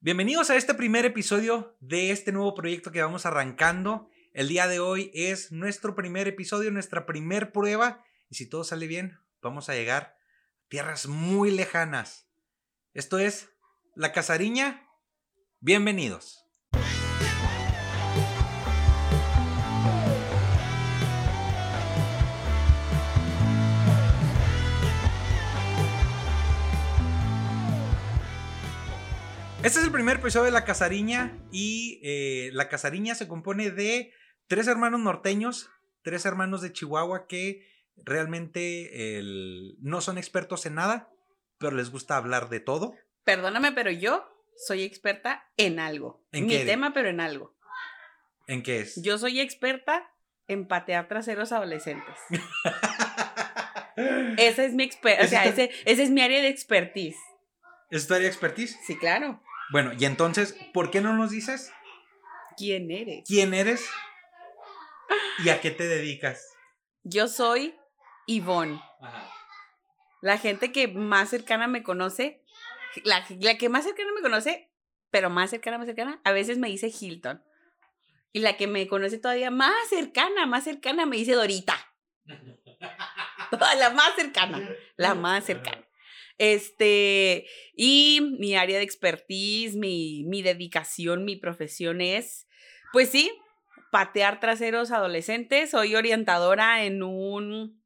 Bienvenidos a este primer episodio de este nuevo proyecto que vamos arrancando. El día de hoy es nuestro primer episodio, nuestra primer prueba. Y si todo sale bien, vamos a llegar a tierras muy lejanas. Esto es La Casariña. Bienvenidos. Este es el primer episodio de La Casariña y eh, La Casariña se compone de tres hermanos norteños, tres hermanos de Chihuahua que realmente el- no son expertos en nada, pero les gusta hablar de todo. Perdóname, pero yo soy experta en algo. ¿En Mi qué? tema, pero en algo. ¿En qué es? Yo soy experta en patear traseros adolescentes. Esa es mi exper o sea, ese, esa es mi área de expertise. ¿Es tu área de expertise? Sí, claro. Bueno, y entonces, ¿por qué no nos dices ¿Quién eres? quién eres y a qué te dedicas? Yo soy Ivonne. La gente que más cercana me conoce, la, la que más cercana me conoce, pero más cercana, más cercana, a veces me dice Hilton. Y la que me conoce todavía más cercana, más cercana, me dice Dorita. la más cercana, la más cercana. Este, y mi área de expertise, mi, mi dedicación, mi profesión es, pues sí, patear traseros adolescentes. Soy orientadora en un,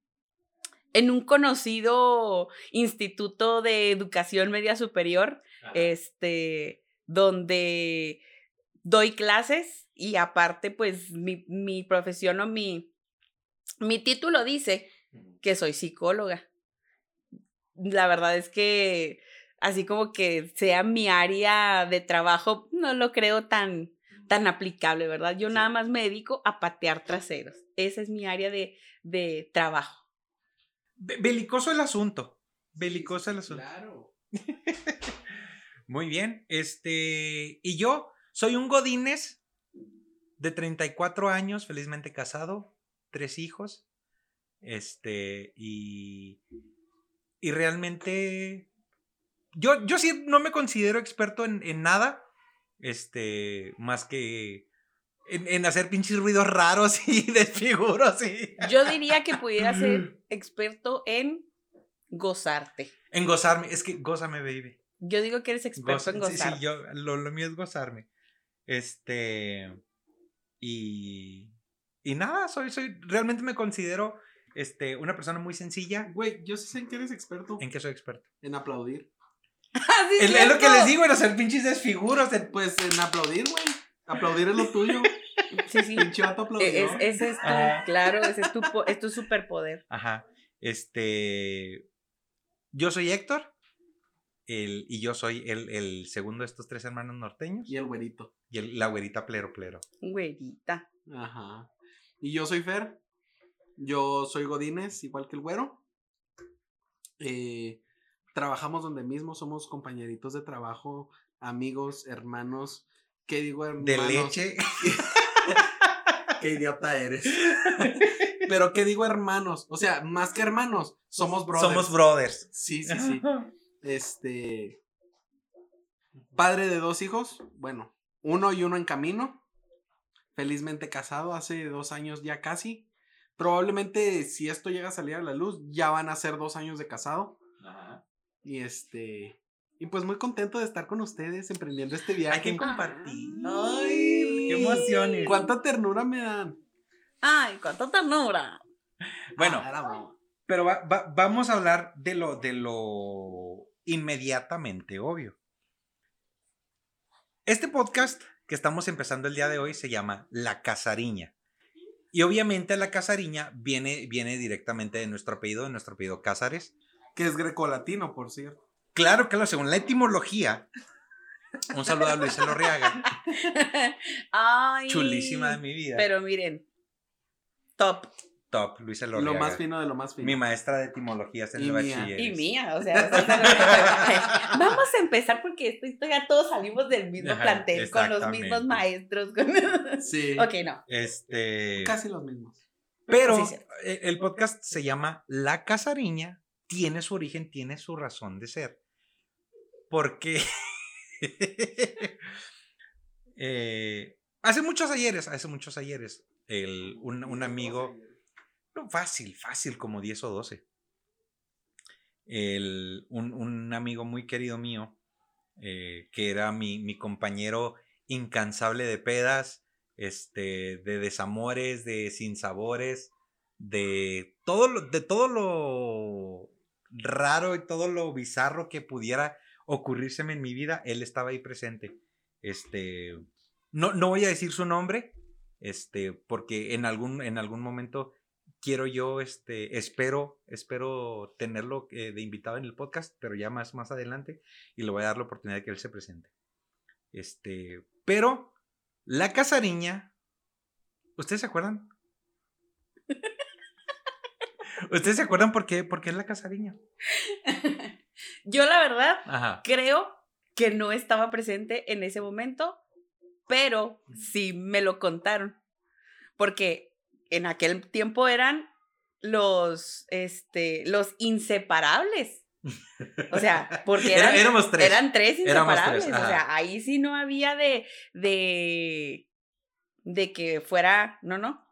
en un conocido instituto de educación media superior, este, donde doy clases y aparte, pues mi, mi profesión o mi, mi título dice que soy psicóloga. La verdad es que así como que sea mi área de trabajo, no lo creo tan, tan aplicable, ¿verdad? Yo Sí. nada más me dedico a patear traseros. Esa es mi área de, de trabajo. Be- Belicoso el asunto. Belicoso el asunto. Claro. Muy bien. Este. Y yo soy un Godínez de 34 años, felizmente casado, tres hijos. Este. Y. Y realmente. Yo, yo sí no me considero experto en, en nada. Este. Más que. En, en hacer pinches ruidos raros y desfiguros y. Yo diría que pudiera ser experto en gozarte. En gozarme. Es que gózame, baby. Yo digo que eres experto en Goza- sí, gozar. sí, yo, lo, lo mío es gozarme. Este. Y. Y nada, soy, soy. Realmente me considero este, una persona muy sencilla. Güey, yo sí sé en qué eres experto. ¿En qué soy experto? En aplaudir. Ah, sí, Es, es lo que les digo, en hacer pinches desfiguros. de- Pues en aplaudir, güey. Aplaudir es lo tuyo. Sí, sí. Pinche vato E- ese es tu, Ajá. claro, ese es tu, es tu superpoder. Ajá. Este. Yo soy Héctor. El, y yo soy el, el segundo de estos tres hermanos norteños. Y el güerito. Y el- la güerita plero plero. Güerita. Ajá. Y yo soy Fer. Yo soy Godínez, igual que el güero. Eh, trabajamos donde mismo, somos compañeritos de trabajo, amigos, hermanos. ¿Qué digo, hermanos? De leche. Qué idiota eres. Pero ¿qué digo, hermanos? O sea, más que hermanos, somos brothers. Somos brothers. Sí, sí, sí. Este. Padre de dos hijos. Bueno, uno y uno en camino. Felizmente casado hace dos años ya casi. Probablemente si esto llega a salir a la luz, ya van a ser dos años de casado. Y este. Y pues muy contento de estar con ustedes emprendiendo este viaje. Hay que compartir. Ay, qué emociones. Cuánta ternura me dan. Ay, cuánta ternura. Bueno, Ah. Pero va- va- vamos a hablar de lo, de lo inmediatamente obvio. Este podcast que estamos empezando el día de hoy se llama La Casariña. Y obviamente la Casariña viene, viene directamente de nuestro apellido, de nuestro apellido Cázares. Que es grecolatino, por cierto. Claro, claro, según la etimología. Un saludo a Luis Elorriaga, Ay. chulísima de mi vida. Pero miren, top. Top, Luis Elorriaga. Lo más fino de lo más fino. Mi maestra de etimologías en Y el bachiller. Y mía, o sea, vamos a empezar porque esto, esto ya todos salimos del mismo Ajá, plantel, con los mismos maestros. con- Sí. ok, no. Este. Casi los mismos. Pero Sí, sí. eh, el podcast se llama La Casariña, tiene su origen, tiene su razón de ser. Porque Eh, hace muchos ayeres, hace muchos ayeres, el, un, un amigo, no, fácil, fácil, como 10 o 12. El, un, un amigo muy querido mío, eh, que era mi, mi compañero incansable de pedas, este, de desamores, de sinsabores, de todo lo, de todo lo raro y todo lo bizarro que pudiera ocurrírseme en mi vida, él estaba ahí presente. Este, no, no voy a decir su nombre, este, porque en algún, en algún momento quiero yo, este, espero, espero tenerlo eh, de invitado en el podcast, pero ya más, más adelante, y le voy a dar la oportunidad de que él se presente. Este, pero la casariña, ¿ustedes se acuerdan? ¿Ustedes se acuerdan por qué, por qué es la casariña? Yo la verdad Ajá. creo que no estaba presente en ese momento, pero sí me lo contaron. Porque en aquel tiempo eran los, este, los inseparables. O sea, porque Era- eran, éramos tres. eran tres inseparables. tres, o sea, ahí sí no había de, de, de que fuera, no, no.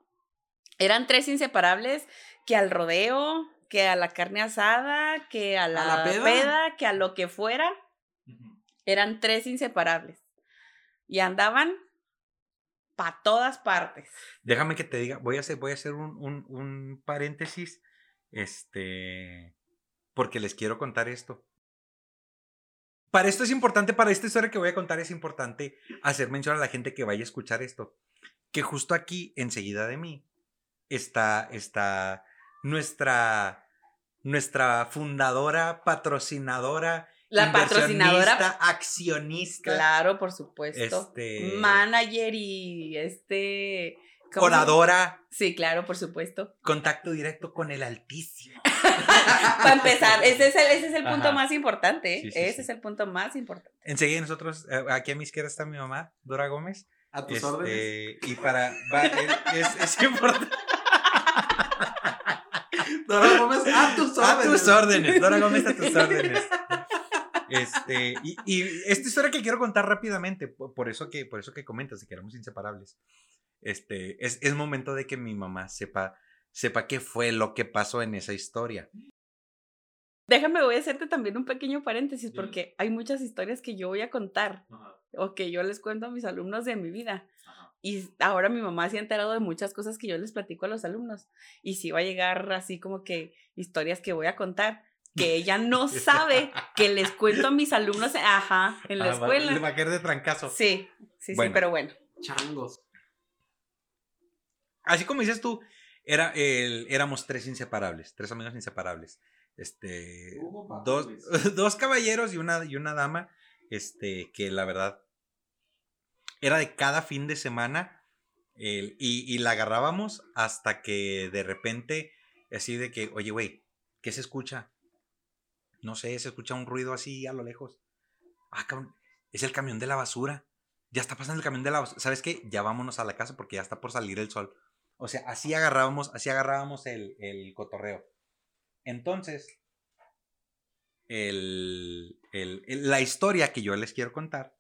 Eran tres inseparables que al rodeo, que a la carne asada, que a la, la peda? peda, que a lo que fuera. Eran tres inseparables. Y andaban para todas partes. Déjame que te diga, voy a hacer, voy a hacer un, un- un paréntesis, este, porque les quiero contar esto. Para esto es importante, para esta historia que voy a contar es importante hacer mención a la gente que vaya a escuchar esto, que justo aquí, enseguida de mí, está, está nuestra, nuestra fundadora, patrocinadora, La patrocinadora. accionista, Claro, por supuesto. este, Manager y este. ¿cómo oradora, Sí, claro, por supuesto. contacto directo con el Altísimo. Para empezar, ese es el, ese es el punto Ajá. más importante. ¿eh? Sí, sí, ese sí. es el punto más importante. Enseguida nosotros, eh, aquí a mi izquierda está mi mamá, Dora Gómez. A tus Este, órdenes. y para, va, es, es- importante. Dora Gómez, a tus A órdenes. tus órdenes, Dora Gómez a tus órdenes. Este, y, y esta historia que quiero contar rápidamente, por, eso que, por eso que comentas, que éramos inseparables. Este, es, es momento de que mi mamá sepa, sepa qué fue lo que pasó en esa historia. Déjame, voy a hacerte también un pequeño paréntesis porque hay muchas historias que yo voy a contar o que yo les cuento a mis alumnos de mi vida. Y ahora mi mamá se ha enterado de muchas cosas que yo les platico a los alumnos. Y sí va a llegar así como que historias que voy a contar que ella no sabe que les cuento a mis alumnos, ajá, en la Ah, va- escuela. le va a caer de trancazo. Sí, sí, Bueno. sí, pero bueno. Changos. Así como dices tú, era, el, éramos tres inseparables, tres amigos inseparables. Este, Hugo dos, dos caballeros y una, y una dama, este, que la verdad era de cada fin de semana el- y, y la agarrábamos hasta que de repente, así de que, oye, güey, ¿qué se escucha? No sé, se escucha un ruido así a lo lejos. Ah, cabrón, es el camión de la basura. Ya está pasando el camión de la basura. ¿Sabes qué? Ya vámonos a la casa porque ya está por salir el sol. O sea, así agarrábamos, así agarrábamos el, el cotorreo. Entonces, el, el- la historia que yo les quiero contar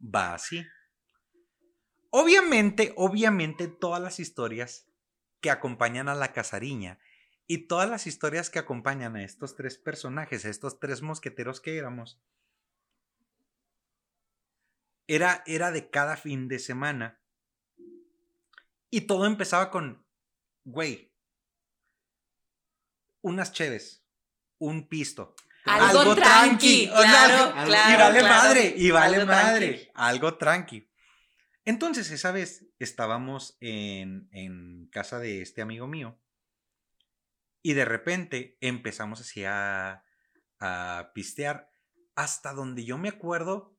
va así. Obviamente, obviamente, todas las historias que acompañan a la casariña y todas las historias que acompañan a estos tres personajes, a estos tres mosqueteros que éramos, era, era de cada fin de semana. Y todo empezaba con, güey, unas cheves, un pisto. Algo, tranqui, o sea, claro, claro. y vale claro. madre, y vale Algo madre, tranqui. algo tranqui. Entonces, esa vez estábamos en, en casa de este amigo mío y de repente empezamos así a, a pistear hasta donde yo me acuerdo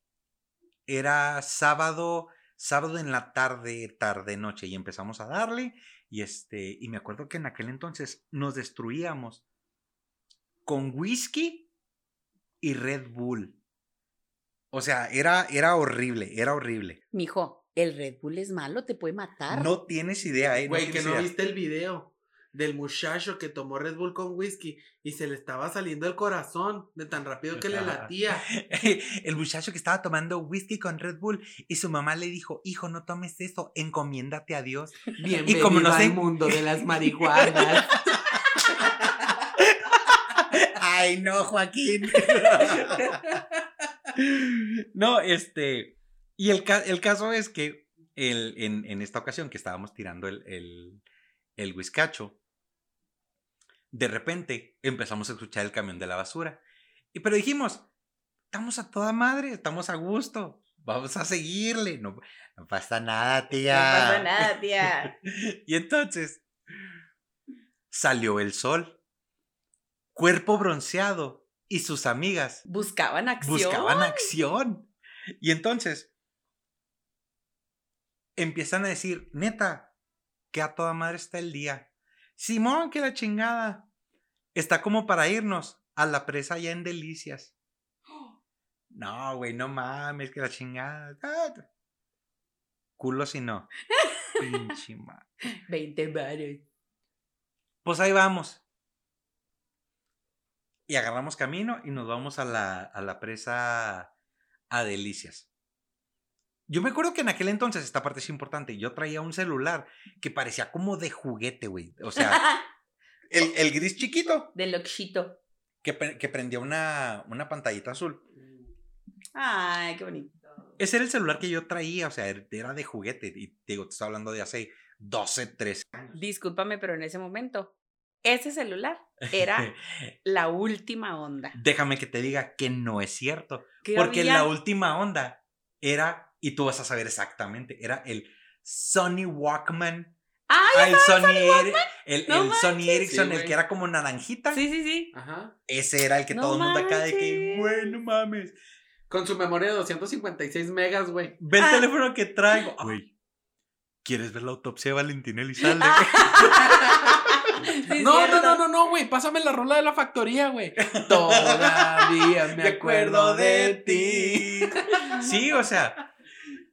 era sábado, sábado en la tarde, tarde, noche y empezamos a darle y este, y me acuerdo que en aquel entonces nos destruíamos con whisky y Red Bull. O sea, era, era horrible, era horrible. Mijo, el Red Bull es malo, te puede matar. No tienes idea, ¿eh? Güey, no que no idea. viste el video. Del muchacho que tomó Red Bull con whisky y se le estaba saliendo el corazón de tan rápido que le latía. El muchacho que estaba tomando whisky con Red Bull y su mamá le dijo, hijo, no tomes eso, encomiéndate a Dios. Bienvenido como no al mundo de las marihuanas. Ay, no, Joaquín. no, este. Y el, el caso es que el, en, en, esta ocasión que estábamos tirando el, el, el whiskacho, de repente empezamos a escuchar el camión de la basura. Y pero dijimos, estamos a toda madre, estamos a gusto, vamos a seguirle, no, no pasa nada, tía. No pasa nada, tía. y entonces salió el sol, cuerpo bronceado y sus amigas buscaban acción. Buscaban acción. Y entonces empiezan a decir, neta, que a toda madre está el día. Simón, que la chingada. Está como para irnos a la presa allá en Delicias. No, güey, no mames, que la chingada. Culo si no. Pinche madre. 20 bares. Pues ahí vamos. Y agarramos camino y nos vamos a la, a la presa a Delicias. Yo me acuerdo que en aquel entonces, esta parte es importante, yo traía un celular que parecía como de juguete, güey. O sea, el, el, gris chiquito. De loxito. Que, que prendía una, una pantallita azul. Ay, qué bonito. Ese era el celular que yo traía, o sea, era de juguete. Y digo, te estoy hablando de hace 12, 13 años. Discúlpame, pero en ese momento, ese celular era la última onda. Déjame que te diga que no es cierto. Porque la última onda era, y tú vas a saber exactamente, era el Sony Walkman Ah, el Sony, el, el Sony Ericsson, el que era como naranjita. Sí, sí, sí. Ajá. Ese era el que todo el mundo acá de que, bueno, mames. Con su memoria de 256 megas, güey. Ve el ah. teléfono que traigo. Güey, ¿quieres ver la autopsia de Valentín Elizalde? no, no, no, no, no, güey. Pásame la rola de la factoría, güey. Todavía me acuerdo de ti. Sí, o sea,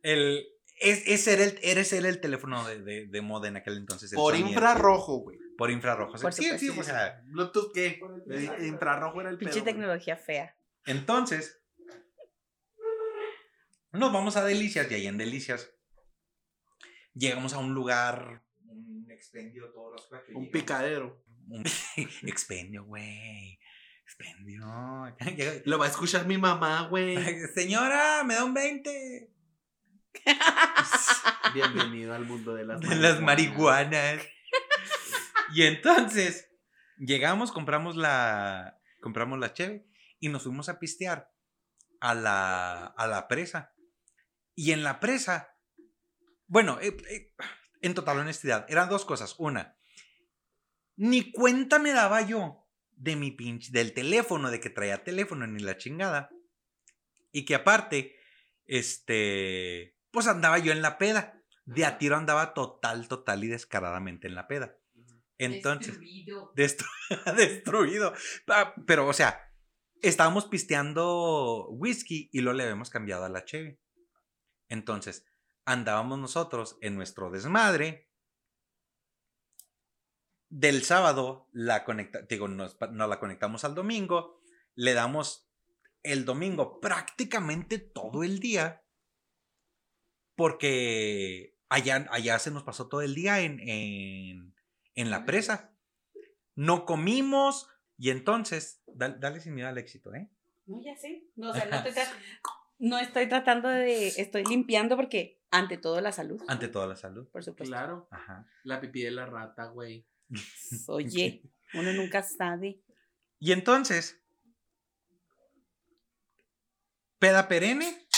el, es, ese, era el, ese era el teléfono de, de, de moda en aquel entonces. Por infrarrojo, güey. Por infrarrojo. sí, sí, o sea. ¿Bluetooth qué? infrarrojo era el Pinche tecnología fea. Entonces, nos vamos a Delicias y ahí en Delicias llegamos a un lugar, un expendio, todos los Un picadero. Un expendio, güey. Expendio. Lo va a escuchar mi mamá, güey. Señora, me da un 20. Bienvenido al mundo de las, de marihuanas. las marihuanas. y entonces llegamos, compramos la compramos la cheve y nos fuimos a pistear a la, a la presa. Y en la presa, bueno, eh, eh, en total honestidad, eran dos cosas. Una, ni cuenta me daba yo de mi pinche, del teléfono, de que traía teléfono ni la chingada. Y que aparte, este, pues andaba yo en la peda. De a tiro andaba total, total y descaradamente en la peda. Entonces, destruido. destruido. Ah, pero, o sea, estábamos pisteando whisky y lo le habíamos cambiado a la cheve. Entonces, andábamos nosotros en nuestro desmadre. Del sábado la conecta, digo, nos, nos la conectamos al domingo. Le damos el domingo prácticamente todo el día porque allá, allá se nos pasó todo el día en, en, en la presa. No comimos y entonces, dale, sin miedo al éxito, ¿eh? No, ya sé. No, o sea, no, estoy no estoy tratando de, estoy limpiando porque ante todo la salud. Ante todo la salud. Por supuesto. Claro. Ajá. La pipí de la rata, güey. Oye, uno nunca sabe. Y entonces, peda perenne.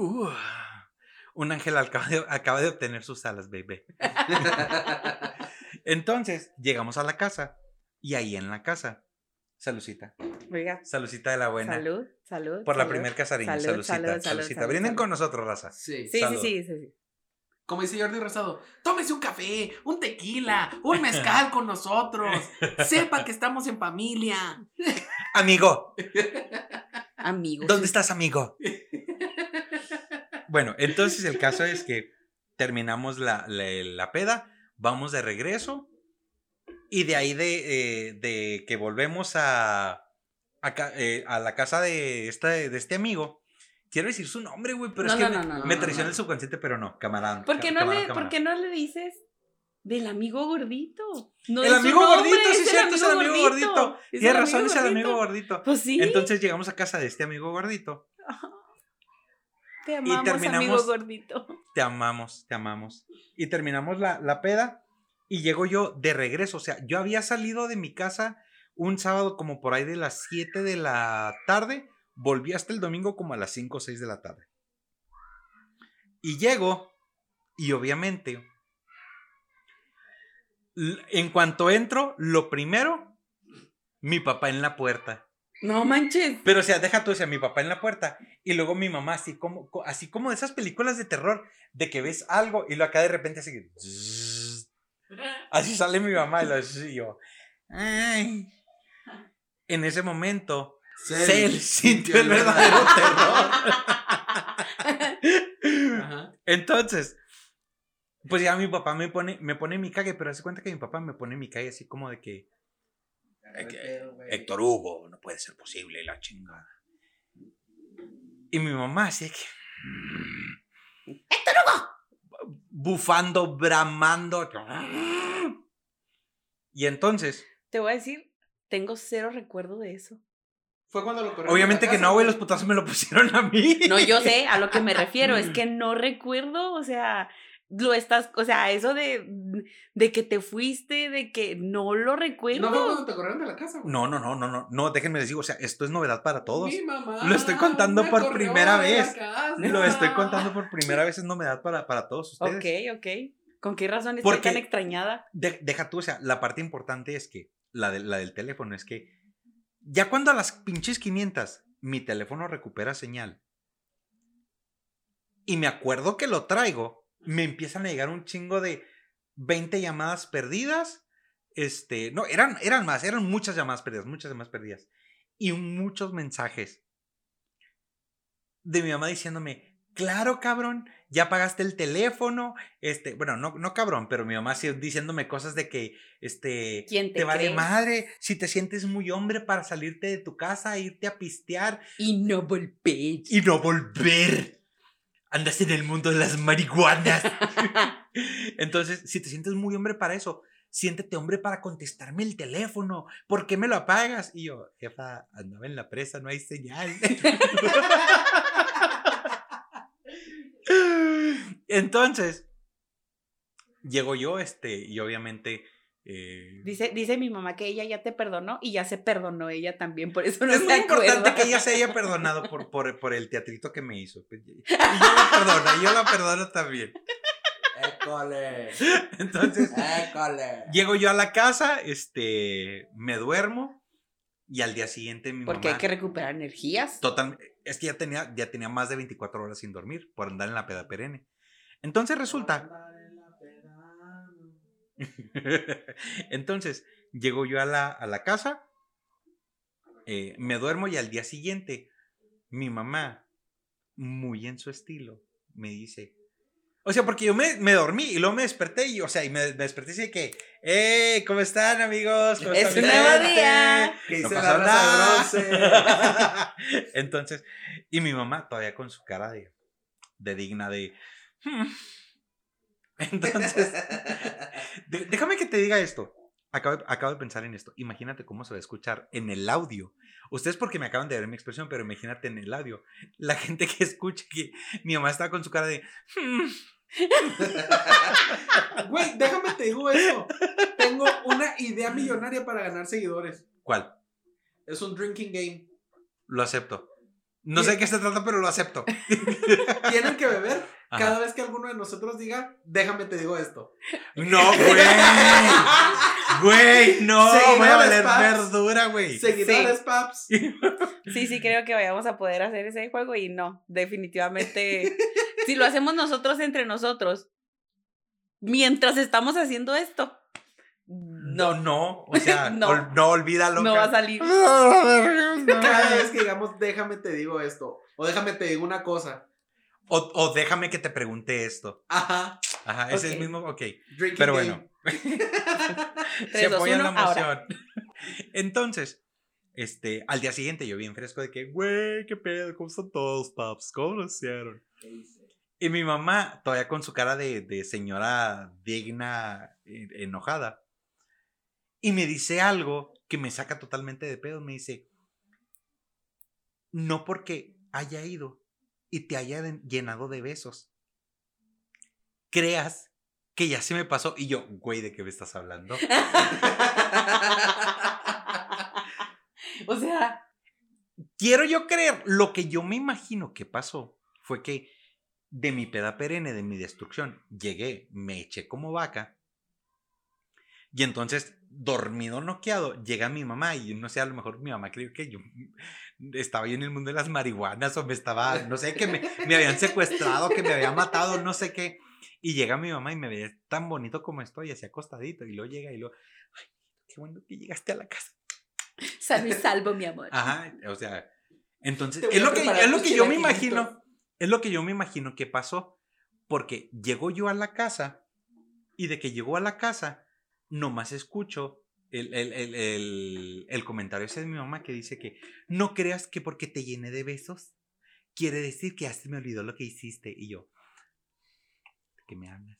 Uh, un ángel acaba de, obtener sus alas, bebé. Entonces, llegamos a la casa y ahí en la casa, salucita. Oiga. Salucita de la buena. Salud, salud. Por la primer casarín, salud, salucita, salucita. Brinden con nosotros, raza. Sí, sí, sí, sí, Como dice Jordi Rosado, tómese un café, un tequila, un mezcal con nosotros. Sepa que estamos en familia. Amigo. Amigo. ¿Dónde estás, amigo? Bueno, entonces el caso es que terminamos la, la, peda, vamos de regreso Y de ahí de, eh, de que volvemos a, eh, a la casa de, esta, de este amigo. Quiero decir su nombre, güey, pero No, es que no, me, no, no, me no, traiciona el subconsciente, pero no, camarada. ¿Por qué, no camarada, le, ¿Por qué no le dices del amigo gordito? No El amigo nombre, gordito, sí, es cierto, es el amigo gordito. Es Tienes razón, es el amigo gordito. gordito. Pues sí, Entonces llegamos a casa de este amigo gordito. Te amamos, amigo terminamos- gordito. Te amamos, te amamos. Y terminamos la, la peda y llego yo de regreso. O sea, yo había salido de mi casa un sábado como por ahí de las 7 de la tarde. Volví hasta el domingo como a las 5 o 6 de la tarde. Y llego y obviamente, en cuanto entro, lo primero, mi papá en la puerta. No manches. Pero, o sea, deja tú, o sea, mi papá en la puerta y luego mi mamá, así como, co- así como de esas películas de terror, de que ves algo y lo acá de repente así que. Así sale mi mamá y lo y yo. Ay. En ese momento, Cell sintió el verdadero terror. Ajá. Entonces, pues ya mi papá me pone, me pone mi cague, pero hace cuenta que mi papá me pone mi cague así como de que. Héctor Hugo, no puede ser posible, la chingada. Y mi mamá así que. ¡Héctor Hugo! Bufando, bramando. Y entonces, Te voy a decir, tengo cero recuerdo de eso. Fue cuando lo corrieron obviamente que casa, no, güey, los putazos me lo pusieron a mí. No, yo sé, a lo que me refiero, es que no recuerdo, o sea, lo estás, o sea, eso de, de que te fuiste, de que no lo recuerdo. No fue cuando te corrieron de la casa, güey. No, no, no, no, no, no, déjenme digo, o sea, esto es novedad para todos. Mi mamá Lo estoy contando me por primera vez. Lo estoy contando por primera vez, es novedad para, para todos ustedes. Ok, ok. ¿Con qué razón estoy Porque- tan extrañada? De- deja tú, o sea, la parte importante es que, la, de- la del teléfono, es que ya cuando a las pinches 500 mi teléfono recupera señal y me acuerdo que lo traigo, me empiezan a llegar un chingo de 20 llamadas perdidas. Este, no, eran, eran más, eran muchas llamadas perdidas, muchas llamadas perdidas. Y muchos mensajes de mi mamá diciéndome, claro, cabrón, ya pagaste el teléfono. Este, bueno, no, no cabrón, pero mi mamá sí diciéndome cosas de que, este, ¿Quién te, te vale madre, si te sientes muy hombre para salirte de tu casa, irte a pistear Y no volver. y no volver. Andas en el mundo de las marihuanas. Entonces, si te sientes muy hombre para eso, siéntete hombre para contestarme el teléfono. ¿Por qué me lo apagas? Y yo, jefa, andaba en la presa, no hay señal. Entonces, llego yo, este, y obviamente. Eh, Dice, dice mi mamá que ella ya te perdonó y ya se perdonó ella también, por eso no es se muy importante que ella se haya perdonado por, por, por el teatrito que me hizo. Y yo la perdono, y yo la perdono también. École. Entonces, École. llego yo a la casa, este, me duermo y al día siguiente mi Porque mamá... hay que recuperar energías. Total, es que ya tenía, ya tenía más de 24 horas sin dormir por andar en la peda perenne. Entonces resulta, entonces llego yo a la, a la casa, eh, me duermo y al día siguiente mi mamá, muy en su estilo, me dice, o sea, porque yo me, me dormí y luego me desperté y, o sea, y me, me desperté y que, ¡Hey! ¿Cómo están, amigos? ¿Cómo Es un nuevo día. Que No hice pasó la. Entonces, y mi mamá todavía con su cara de, de digna de... "Hmm". Entonces, de- déjame que te diga esto. Acabo, acabo de pensar en esto. Imagínate cómo se va a escuchar en el audio. Ustedes porque me acaban de ver mi expresión, pero imagínate en el audio. La gente que escuche que mi mamá está con su cara de... "Hmm". Güey, déjame te digo eso. Tengo una idea millonaria para ganar seguidores. ¿Cuál? Es un drinking game. Lo acepto. No sé de qué se trata, pero lo acepto. Tienen que beber Ajá. cada vez que alguno de nosotros diga, déjame te digo esto. No, güey. Güey, no. Voy a valer paps. verdura, güey. Seguidores, paps. Sí, sí, creo que vayamos a poder hacer ese juego y no, definitivamente. si lo hacemos nosotros entre nosotros, mientras estamos haciendo esto, No, no. O sea, No. ol- no, olvídalo. no va a salir. Cada vez que digamos, déjame te digo esto. O déjame te digo una cosa. O, o déjame que te pregunte esto. Ajá. Ajá, es el mismo. Ok. Drinking Pero game. bueno, Se apoya en la ahora. emoción. Entonces, este, al día siguiente yo bien fresco de que, güey, qué pedo, ¿cómo están todos, paps? ¿Cómo lo hicieron? Y mi mamá, todavía con su cara de, de señora digna, eh, enojada, y me dice algo que me saca totalmente de pedo. Me dice, no porque haya ido y te haya llenado de besos, creas que ya se me pasó. Y yo, güey, ¿de qué me estás hablando? o sea, Quiero yo creer, lo que yo me imagino que pasó fue que de mi peda perenne, de mi destrucción, llegué, me eché como vaca. Y entonces, dormido, noqueado, llega mi mamá y no sé, a lo mejor mi mamá creyó que yo estaba yo en el mundo de las marihuanas o me estaba, no sé, que me, me habían secuestrado, que me habían matado, no sé qué. Y llega mi mamá y me ve tan bonito como estoy, así acostadito. Y luego llega y luego, ay, qué bueno que llegaste a la casa. sano y salvo, mi amor. Ajá, o sea, entonces, es lo, que, es lo que yo me imagino, es lo que yo me imagino que pasó, porque llego yo a la casa y de que llegó a la casa, nomás escucho el, el, el, el, el comentario ese de mi mamá que dice que no creas que porque te llené de besos, quiere decir que ya se me olvidó lo que hiciste. Y yo, ¿de qué me hablas?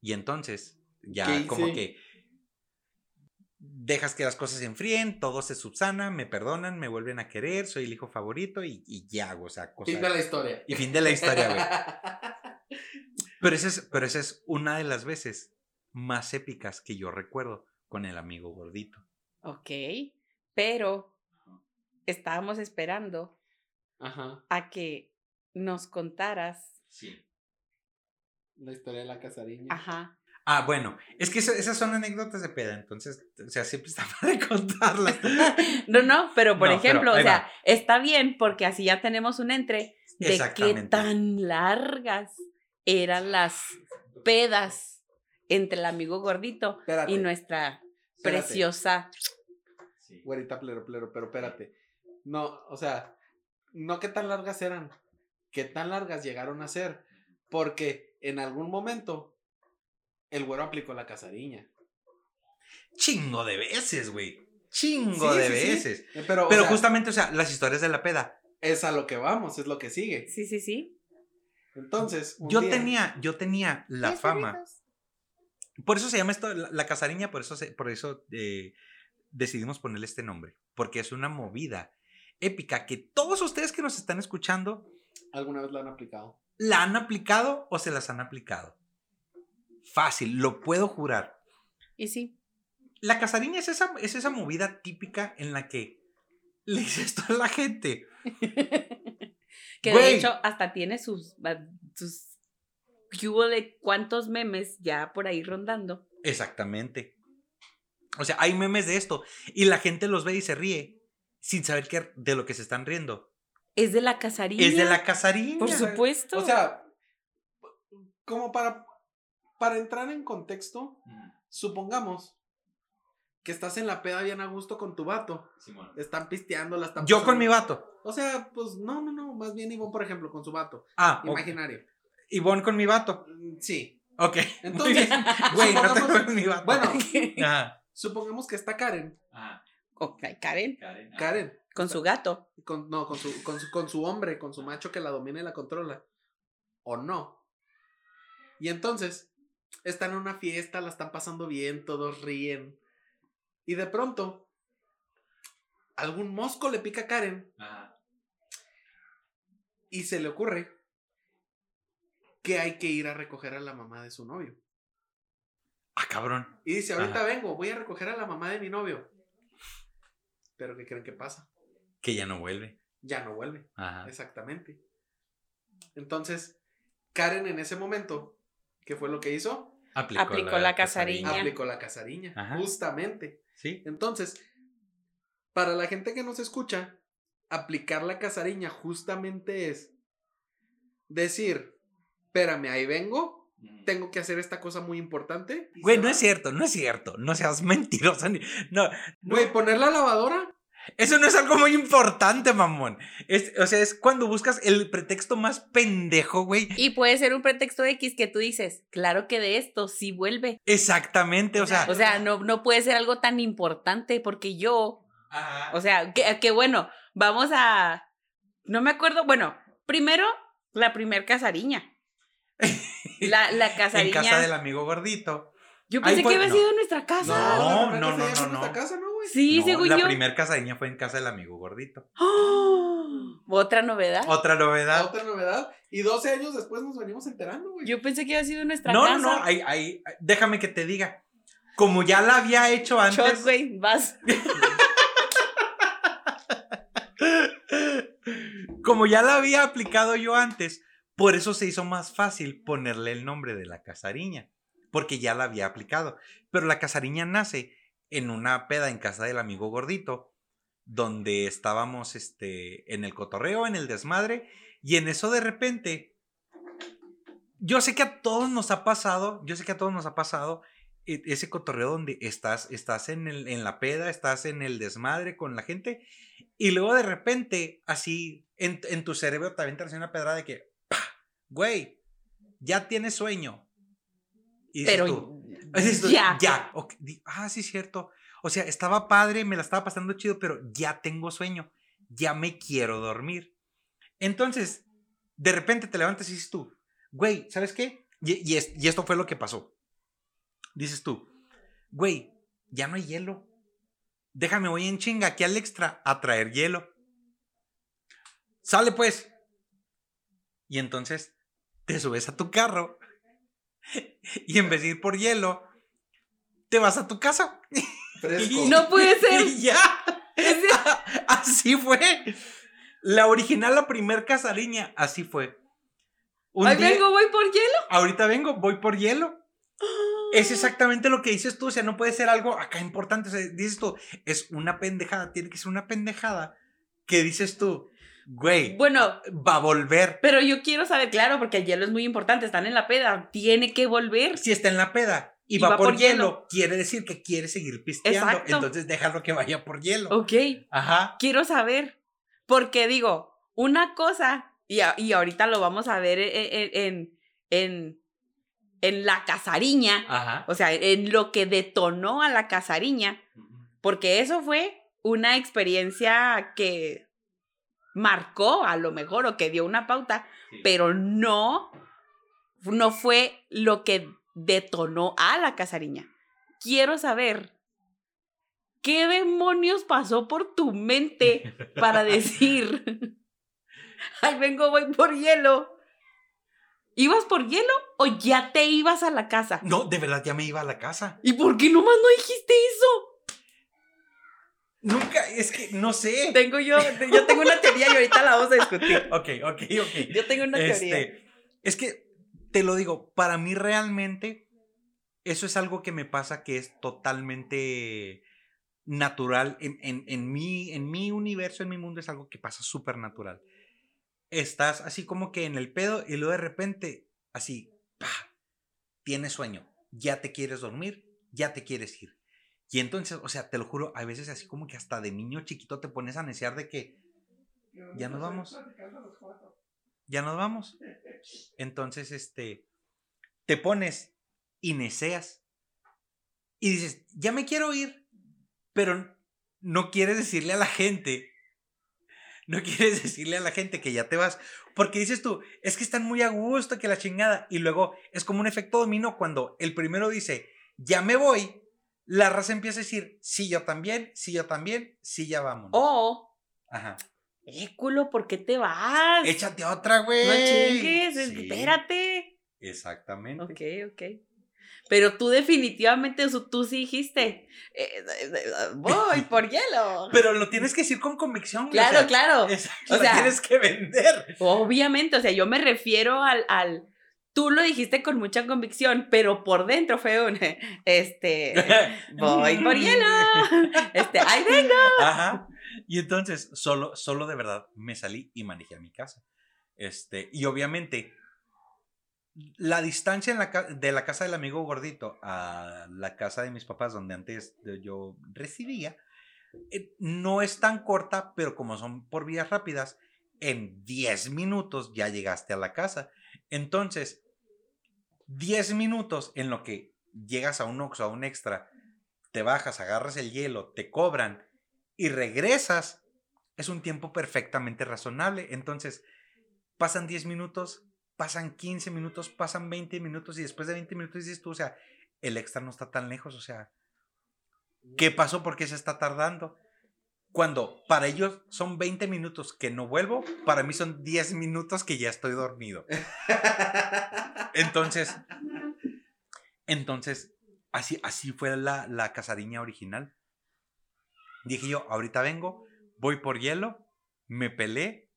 Y entonces, ya ¿Qué como que dejas que las cosas se enfríen, todo se subsana, me perdonan, me vuelven a querer, soy el hijo favorito y, y ya, o sea, cosas. Fin de la historia. Y fin de la historia, güey. Pero esa es, pero esa es una de las veces más épicas que yo recuerdo con el amigo gordito. Ok, pero estábamos esperando Ajá. a que nos contaras. Sí. La historia de la casariña. Ajá. Ah, bueno, es que eso- esas son anécdotas de peda, entonces, o sea, siempre está para contarlas. No, no, pero por No, pero ejemplo, o sea, va. está bien porque así ya tenemos un entre de qué Exactamente. tan largas eran las pedas entre el amigo gordito Espérate, y nuestra espérate. preciosa. Güerita plero, plero, pero espérate. No, o sea, no qué tan largas eran, qué tan largas llegaron a ser. Porque en algún momento el güero aplicó la casariña. Chingo de veces, güey. Chingo Sí, de sí, veces. Eh, Pero, o Pero sea, justamente, o sea, las historias de la peda. es a lo que vamos, es lo que sigue. Sí, sí, sí. Entonces, un Yo día- tenía, yo tenía la fama. Por eso se llama esto la, la casariña, por eso, se- por eso eh, decidimos ponerle este nombre. Porque es una movida épica que todos ustedes que nos están escuchando alguna vez la han aplicado. la han aplicado o se las han aplicado. Fácil, lo puedo jurar. Y sí. La casariña es esa, es esa movida típica en la que le dices esto a la gente. que Güey. de hecho hasta tiene sus, ah, sus ¿qué hubo de cuántos memes ya por ahí rondando. Exactamente. O sea, hay memes de esto y la gente los ve y se ríe sin saber que, de lo que se están riendo. Es de la casariña. Es de la casariña. Por supuesto. O sea, como para, para entrar en contexto, supongamos que estás en la peda bien a gusto con tu vato. Están pisteando, la están Yo pasando- con mi vato. O sea, pues no, no, no. Más bien Ivonne, por ejemplo, con su vato. Ah. Imaginario. Ivonne con mi vato. Mm, Sí. Ok. Entonces. Güey, no te supongamos- con mi vato. Bueno, Ajá. supongamos que está Karen. Ok, Karen, Karen. con su gato. Con, no, con su, con, su, con su hombre, con su macho que la domina y la controla. O no. Y entonces, están en una fiesta, la están pasando bien, todos ríen. Y de pronto, algún mosco le pica a Karen y se le ocurre que hay que ir a recoger a la mamá de su novio. Ah, cabrón. Y dice, ahorita Ajá. vengo, voy a recoger a la mamá de mi novio. Pero ¿qué creen que pasa? Que ya no vuelve. Ya no vuelve. Ajá. Exactamente. Entonces, Karen en ese momento, ¿qué fue lo que hizo? Aplicó la casariña. Aplicó la casariña. Ajá. Justamente. Sí. Entonces, para la gente que nos escucha, aplicar la casariña justamente es decir, espérame, ahí vengo, tengo que hacer esta cosa muy importante. Güey, no va. es cierto, no es cierto. No seas mentirosa. ni- No, no. Güey, poner la lavadora. Eso no es algo muy importante, mamón. Es, o sea, es cuando buscas el pretexto más pendejo, güey. Y puede ser un pretexto X que tú dices, claro que de esto sí vuelve. Exactamente, o sea. O sea, no, no puede ser algo tan importante porque yo, Ajá. o sea, que, que bueno, vamos a, no me acuerdo, bueno, primero, la primer casariña. La, la en casariña. casa del amigo gordito. Yo pensé que había no. sido en nuestra casa. No, la primera no, no, no, nuestra no. casa, ¿no, güey? Sí, No, según la yo. primer casadeña fue en casa del amigo gordito. ¡Oh! Otra novedad. Otra novedad. Otra novedad. Y 12 años después nos venimos enterando, güey. Yo pensé que había sido en nuestra No, casa. no, no. ahí- ahí- déjame que te diga. Como ya la había hecho Shot, antes. güey, vas. Como ya la había aplicado yo antes, por eso se hizo más fácil ponerle el nombre de la casariña, porque ya la había aplicado. Pero la casariña nace en una peda en casa del amigo gordito, donde estábamos este, en el cotorreo, en el desmadre, y en eso de repente, yo sé que a todos nos ha pasado, yo sé que a todos nos ha pasado e- ese cotorreo donde estás, estás en, el, en la peda, estás en el desmadre con la gente, y luego de repente, así, en, en tu cerebro te avientas una pedrada de que. Güey, ya tienes sueño. Y Pero tú, ya. ya. ah, sí, cierto. O sea, estaba padre, me la estaba pasando chido, pero ya tengo sueño. Ya me quiero dormir. Entonces, de repente te levantas y dices tú, güey, ¿sabes qué? Y, y es- y esto fue lo que pasó. Dices tú, güey, ya no hay hielo. Déjame, voy en chinga aquí al extra a traer hielo. Sale pues. Y entonces te subes a tu carro y en vez de ir por hielo, te vas a tu casa. Fresco. No puede ser. Y ya. Así fue. La original, la primer casariña, así fue. Un Ahí día- vengo, voy por hielo. ahorita vengo, voy por hielo. Es exactamente lo que dices tú, o sea, no puede ser algo acá importante, o sea, dices tú, es una pendejada, tiene que ser una pendejada que dices tú, güey, Bueno, va a volver. pero yo quiero saber, claro, porque el hielo es muy importante, están en la peda, tiene que volver. Si está en la peda y, Y va, va por, por hielo, hielo. quiere decir que quiere seguir pisteando, Exacto. entonces déjalo que vaya por hielo. Ok, Ajá. quiero saber, porque digo, una cosa, y, a- y ahorita lo vamos a ver en, en, en, en la casariña, Ajá. o sea, en lo que detonó a la casariña, porque eso fue una experiencia que marcó a lo mejor o que dio una pauta, Sí. pero no, no fue lo que detonó a la casariña. Quiero saber qué demonios pasó por tu mente para decir, ay, vengo, voy por hielo. ¿Ibas por hielo o ya te ibas a la casa? No, de verdad ya me iba a la casa. ¿Y por qué nomás no dijiste eso? Nunca, es que no sé. Tengo yo, yo tengo una teoría y ahorita la vamos a discutir. Ok, ok, ok. Yo tengo una teoría. Este, es que te lo digo, para mí realmente eso es algo que me pasa que es totalmente natural. En, en, en, mi, en mi universo, en mi mundo, es algo que pasa súper natural. Estás así como que en el pedo y luego de repente, así, ¡pa! Tienes sueño, ya te quieres dormir, ya te quieres ir. Y entonces, o sea, te lo juro, a veces así como que hasta de niño chiquito te pones a necear de que ya nos vamos. ya nos vamos. Entonces, este, te pones y neceas y dices, ya me quiero ir, pero no quieres decirle a la gente, no quieres decirle a la gente que ya te vas, porque dices tú, es que están muy a gusto, que la chingada, y luego es como un efecto dominó cuando el primero dice, ya me voy, la raza empieza a decir, sí, yo también, sí, yo también, sí, ya vamos. O, Ajá. eh, culo, ¿por qué te vas? Échate otra, güey. no chingues, Sí, espérate. Exactamente. Ok, ok. Pero tú definitivamente, eso, tú sí dijiste, eh, eh, eh, voy por hielo. Pero lo tienes que decir con convicción. güey, Claro, o sea, claro. es- O lo sea- tienes que vender. Obviamente, o sea, yo me refiero al, al, tú lo dijiste con mucha convicción, pero por dentro fue un, este, voy por hielo, este, ahí vengo. Ajá. Y entonces, solo, solo de verdad me salí y manejé a mi casa. Este, y obviamente, la distancia en la ca- de la casa del amigo gordito a la casa de mis papás, donde antes yo residía, eh, no es tan corta, pero como son por vías rápidas, en 10 minutos ya llegaste a la casa. Entonces, 10 minutos en lo que llegas a un Oxxo, a un extra, te bajas, agarras el hielo, te cobran y regresas, es un tiempo perfectamente razonable. Entonces, pasan 10 minutos, pasan 15 minutos, pasan 20 minutos y después de 20 minutos dices tú, o sea, el extra no está tan lejos, o sea, ¿qué pasó? ¿Por qué se está tardando? Cuando para ellos son 20 minutos que no vuelvo, para mí son 10 minutos que ya estoy dormido. Entonces, entonces, así, así fue la, la casariña original. Dije yo, ahorita vengo, voy por hielo, me pelé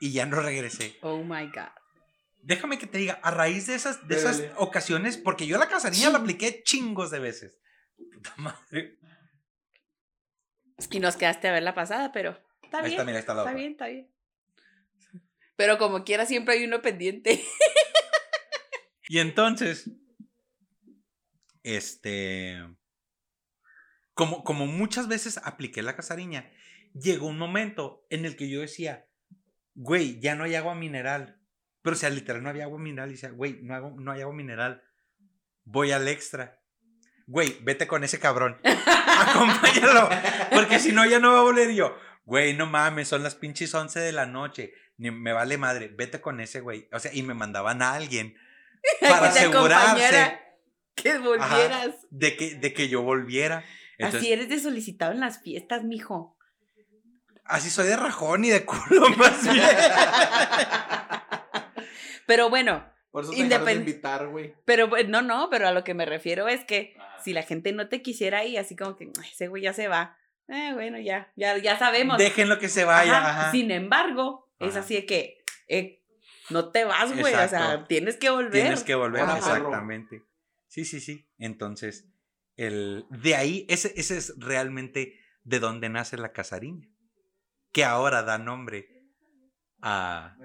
y ya no regresé. Oh my God. Déjame que te diga, a raíz de esas, de esas ocasiones, porque yo la casariña la apliqué chingos de veces. Puta madre. Y nos quedaste a ver la pasada, pero está Ahí bien. está, mira, está la Está bien, está bien. Pero como quiera, siempre hay uno pendiente. Y entonces, este, como, como muchas veces apliqué la casariña, llegó un momento en el que yo decía, güey, ya no hay agua mineral. Pero o sea, literal no había agua mineral. Y decía, güey, no, hago- no hay agua mineral. Voy al extra. Güey, vete con ese cabrón. Acompáñalo. Porque si no, ya no va a volver Y yo. Güey, no mames, son las pinches 11 de la noche. Ni me vale madre. Vete con ese güey. O sea, y me mandaban a alguien para asegurarse Que volvieras. de que, de que yo volviera. Entonces, Así eres de solicitado en las fiestas, mijo. así soy de rajón y de culo más bien. Pero bueno, Por eso te de invitar, güey. pero bu- no, no, pero a lo que me refiero es que si la gente no te quisiera ahí, así como que "Ay, ese güey ya se va. Eh, bueno, ya, ya, ya sabemos. Déjenlo que se vaya. Ajá, ajá. Sin embargo, es así de que eh, no te vas, güey. O sea, tienes que volver. Tienes que volver, exactamente. Sí, sí, sí. Entonces, el, de ahí, ese, ese es realmente de donde nace la casariña. Que ahora da nombre a,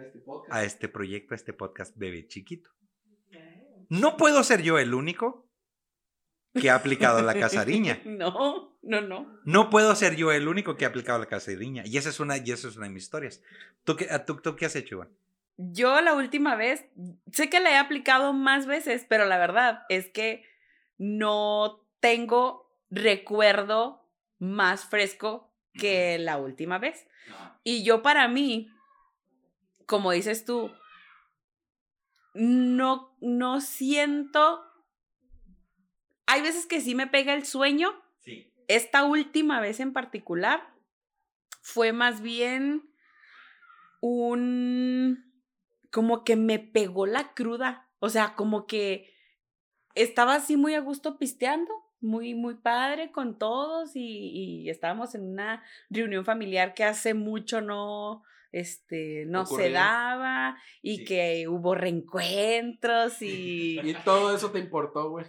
a este proyecto, a este podcast Bebé Chiquito. No puedo ser yo el único que ha aplicado la casariña. No, no, no. No puedo ser yo el único que ha aplicado la casariña. Y esa es una, y esa es una de mis historias. ¿Tú qué, tú, tú qué has hecho, Iván? Yo la última vez, sé que la he aplicado más veces, pero la verdad es que no tengo recuerdo más fresco que la última vez. Y yo para mí, como dices tú, no, no siento... Hay veces que sí me pega el sueño. Sí. Esta última vez en particular fue más bien un... como que me pegó la cruda. O sea, como que estaba así muy a gusto pisteando, muy, muy padre con todos y, y estábamos en una reunión familiar que hace mucho no, este, no se daba y Sí. que hubo reencuentros y... Y todo eso te importó, güey.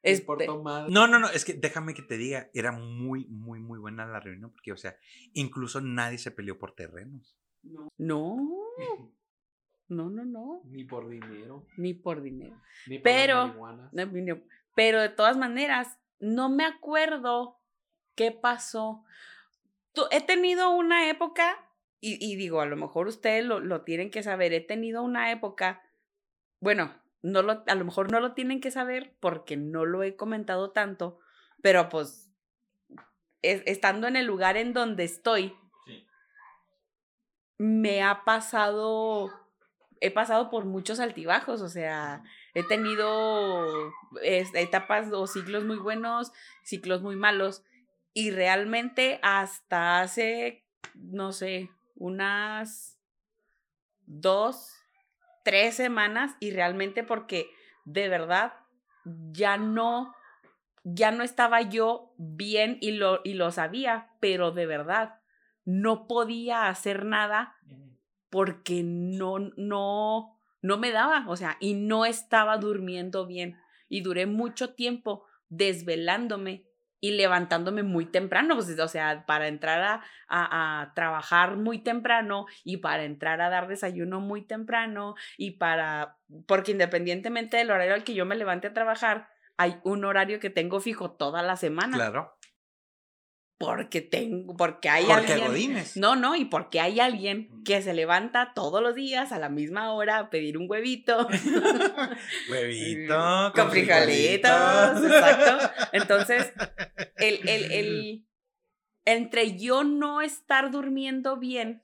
Te este, importó más. No, no, no, es que déjame que te diga, era muy, muy, muy buena la reunión, porque, o sea, incluso nadie se peleó por terrenos. no, no, no, no, Ni por dinero. ni por dinero. Ni por Pero-. No, no, Pero de todas maneras, no me acuerdo qué pasó. He tenido una época, y, y digo, a lo mejor ustedes lo, lo tienen que saber, he tenido una época, bueno, no lo, a lo mejor no lo tienen que saber porque no lo he comentado tanto, pero pues es- estando en el lugar en donde estoy, Sí. me ha pasado, he pasado por muchos altibajos, o sea, he tenido etapas o ciclos muy buenos, ciclos muy malos, y realmente hasta hace, no sé, unas dos, tres semanas, y realmente porque de verdad ya no, ya no estaba yo bien y lo, y lo sabía, pero de verdad no podía hacer nada porque no, no, no me daba, o sea, y no estaba durmiendo bien. Y duré mucho tiempo desvelándome y levantándome muy temprano, pues, o sea, para entrar a, a, a trabajar muy temprano y para entrar a dar desayuno muy temprano y para, porque independientemente del horario al que yo me levante a trabajar, hay un horario que tengo fijo toda la semana. Claro. porque tengo, porque hay Porque alguien. Godines. No, no, y porque hay alguien que se levanta todos los días a la misma hora a pedir un huevito. Huevito. con frijolitos, exacto. Entonces, el, el, el, entre yo no estar durmiendo bien,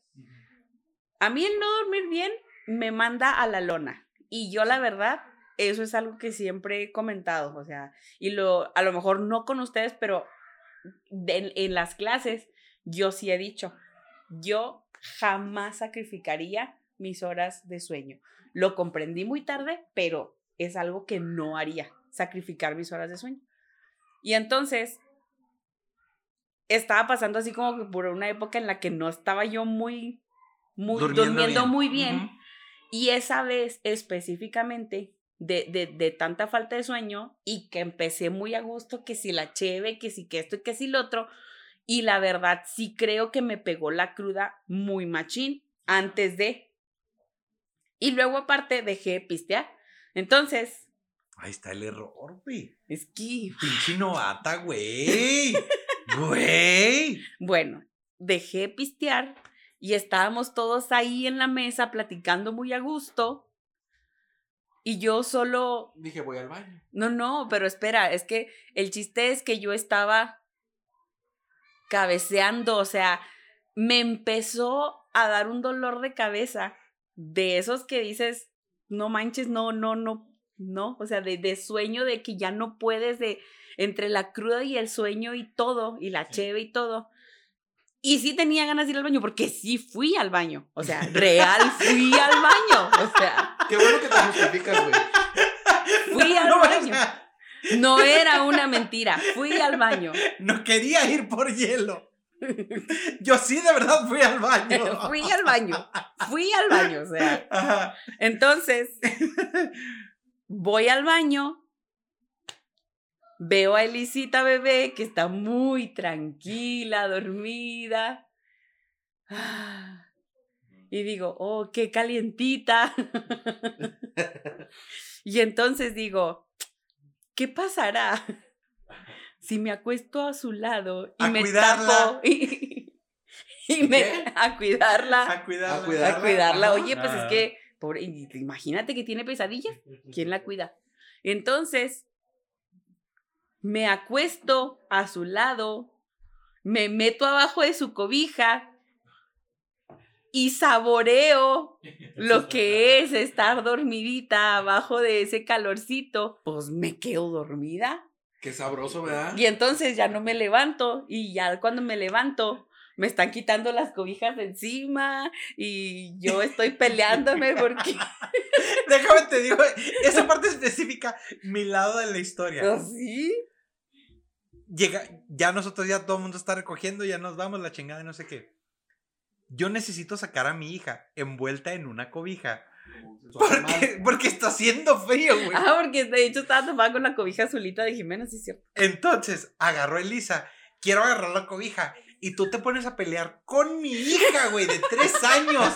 a mí el no dormir bien me manda a la lona. Y yo, la verdad, eso es algo que siempre he comentado, o sea, y lo, a lo mejor no con ustedes, pero de- en las clases, yo sí he dicho, yo jamás sacrificaría mis horas de sueño. Lo comprendí muy tarde, pero es algo que no haría, sacrificar mis horas de sueño. Y entonces, estaba pasando así como que por una época en la que no estaba yo muy, muy durmiendo, muy bien. Y esa vez específicamente de, de, de tanta falta de sueño y que empecé muy a gusto, que si la cheve, que si que esto y que si lo otro. Y la verdad sí creo que me pegó la cruda muy machín antes de. Y luego aparte dejé de pistear. Entonces, Ahí está el error, güey. es que, Pinche novata, güey. Güey. bueno, dejé de pistear y estábamos todos ahí en la mesa platicando muy a gusto. Y yo solo Dije, voy al baño. No, no, pero espera, es que el chiste es que yo estaba cabeceando, o sea, me empezó a dar un dolor de cabeza de esos que dices, no manches, no, no, no, no, o sea, de, de sueño de que ya no puedes de entre la cruda y el sueño y todo, y la cheve y todo. Y sí tenía ganas de ir al baño, porque sí fui al baño, o sea, real fui al baño, o sea, Qué bueno que te justificas, güey. fui al No, baño. No era una mentira. Fui al baño. no quería ir por hielo. Yo sí, de verdad fui al baño. Fui al baño. Fui al baño. O sea, Ajá. entonces voy al baño. Veo a Elisita bebé que está muy tranquila, dormida. Ah, Y digo, oh, qué calientita. Y entonces digo, ¿qué pasará si me acuesto a su lado y A me cuidarla. tapo y, y me a cuidarla? A cuidarla. A cuidarla. A cuidarla. ajá. Oye, pues es Ah. que, pobre, imagínate que tiene pesadillas. ¿Quién la cuida? Entonces, me acuesto a su lado, me meto abajo de su cobija y saboreo lo que es estar dormidita abajo de ese calorcito. Pues me quedo dormida. Qué sabroso, ¿verdad? Y entonces ya no me levanto y ya cuando me levanto me están quitando las cobijas de encima y yo estoy peleándome porque Déjame te digo, esa parte específica, mi lado de la historia. así. Llega, ya nosotros ya todo el mundo está recogiendo, ya nos vamos, la chingada y no sé qué. Yo necesito sacar a mi hija envuelta en una cobija. Porque, porque está haciendo frío, güey. Ah, porque de hecho estaba tomada con la cobija azulita de Jimena, sí es cierto. Entonces, agarró a Elisa. Quiero agarrar la cobija. Y tú te pones a pelear con mi hija, güey, de tres años.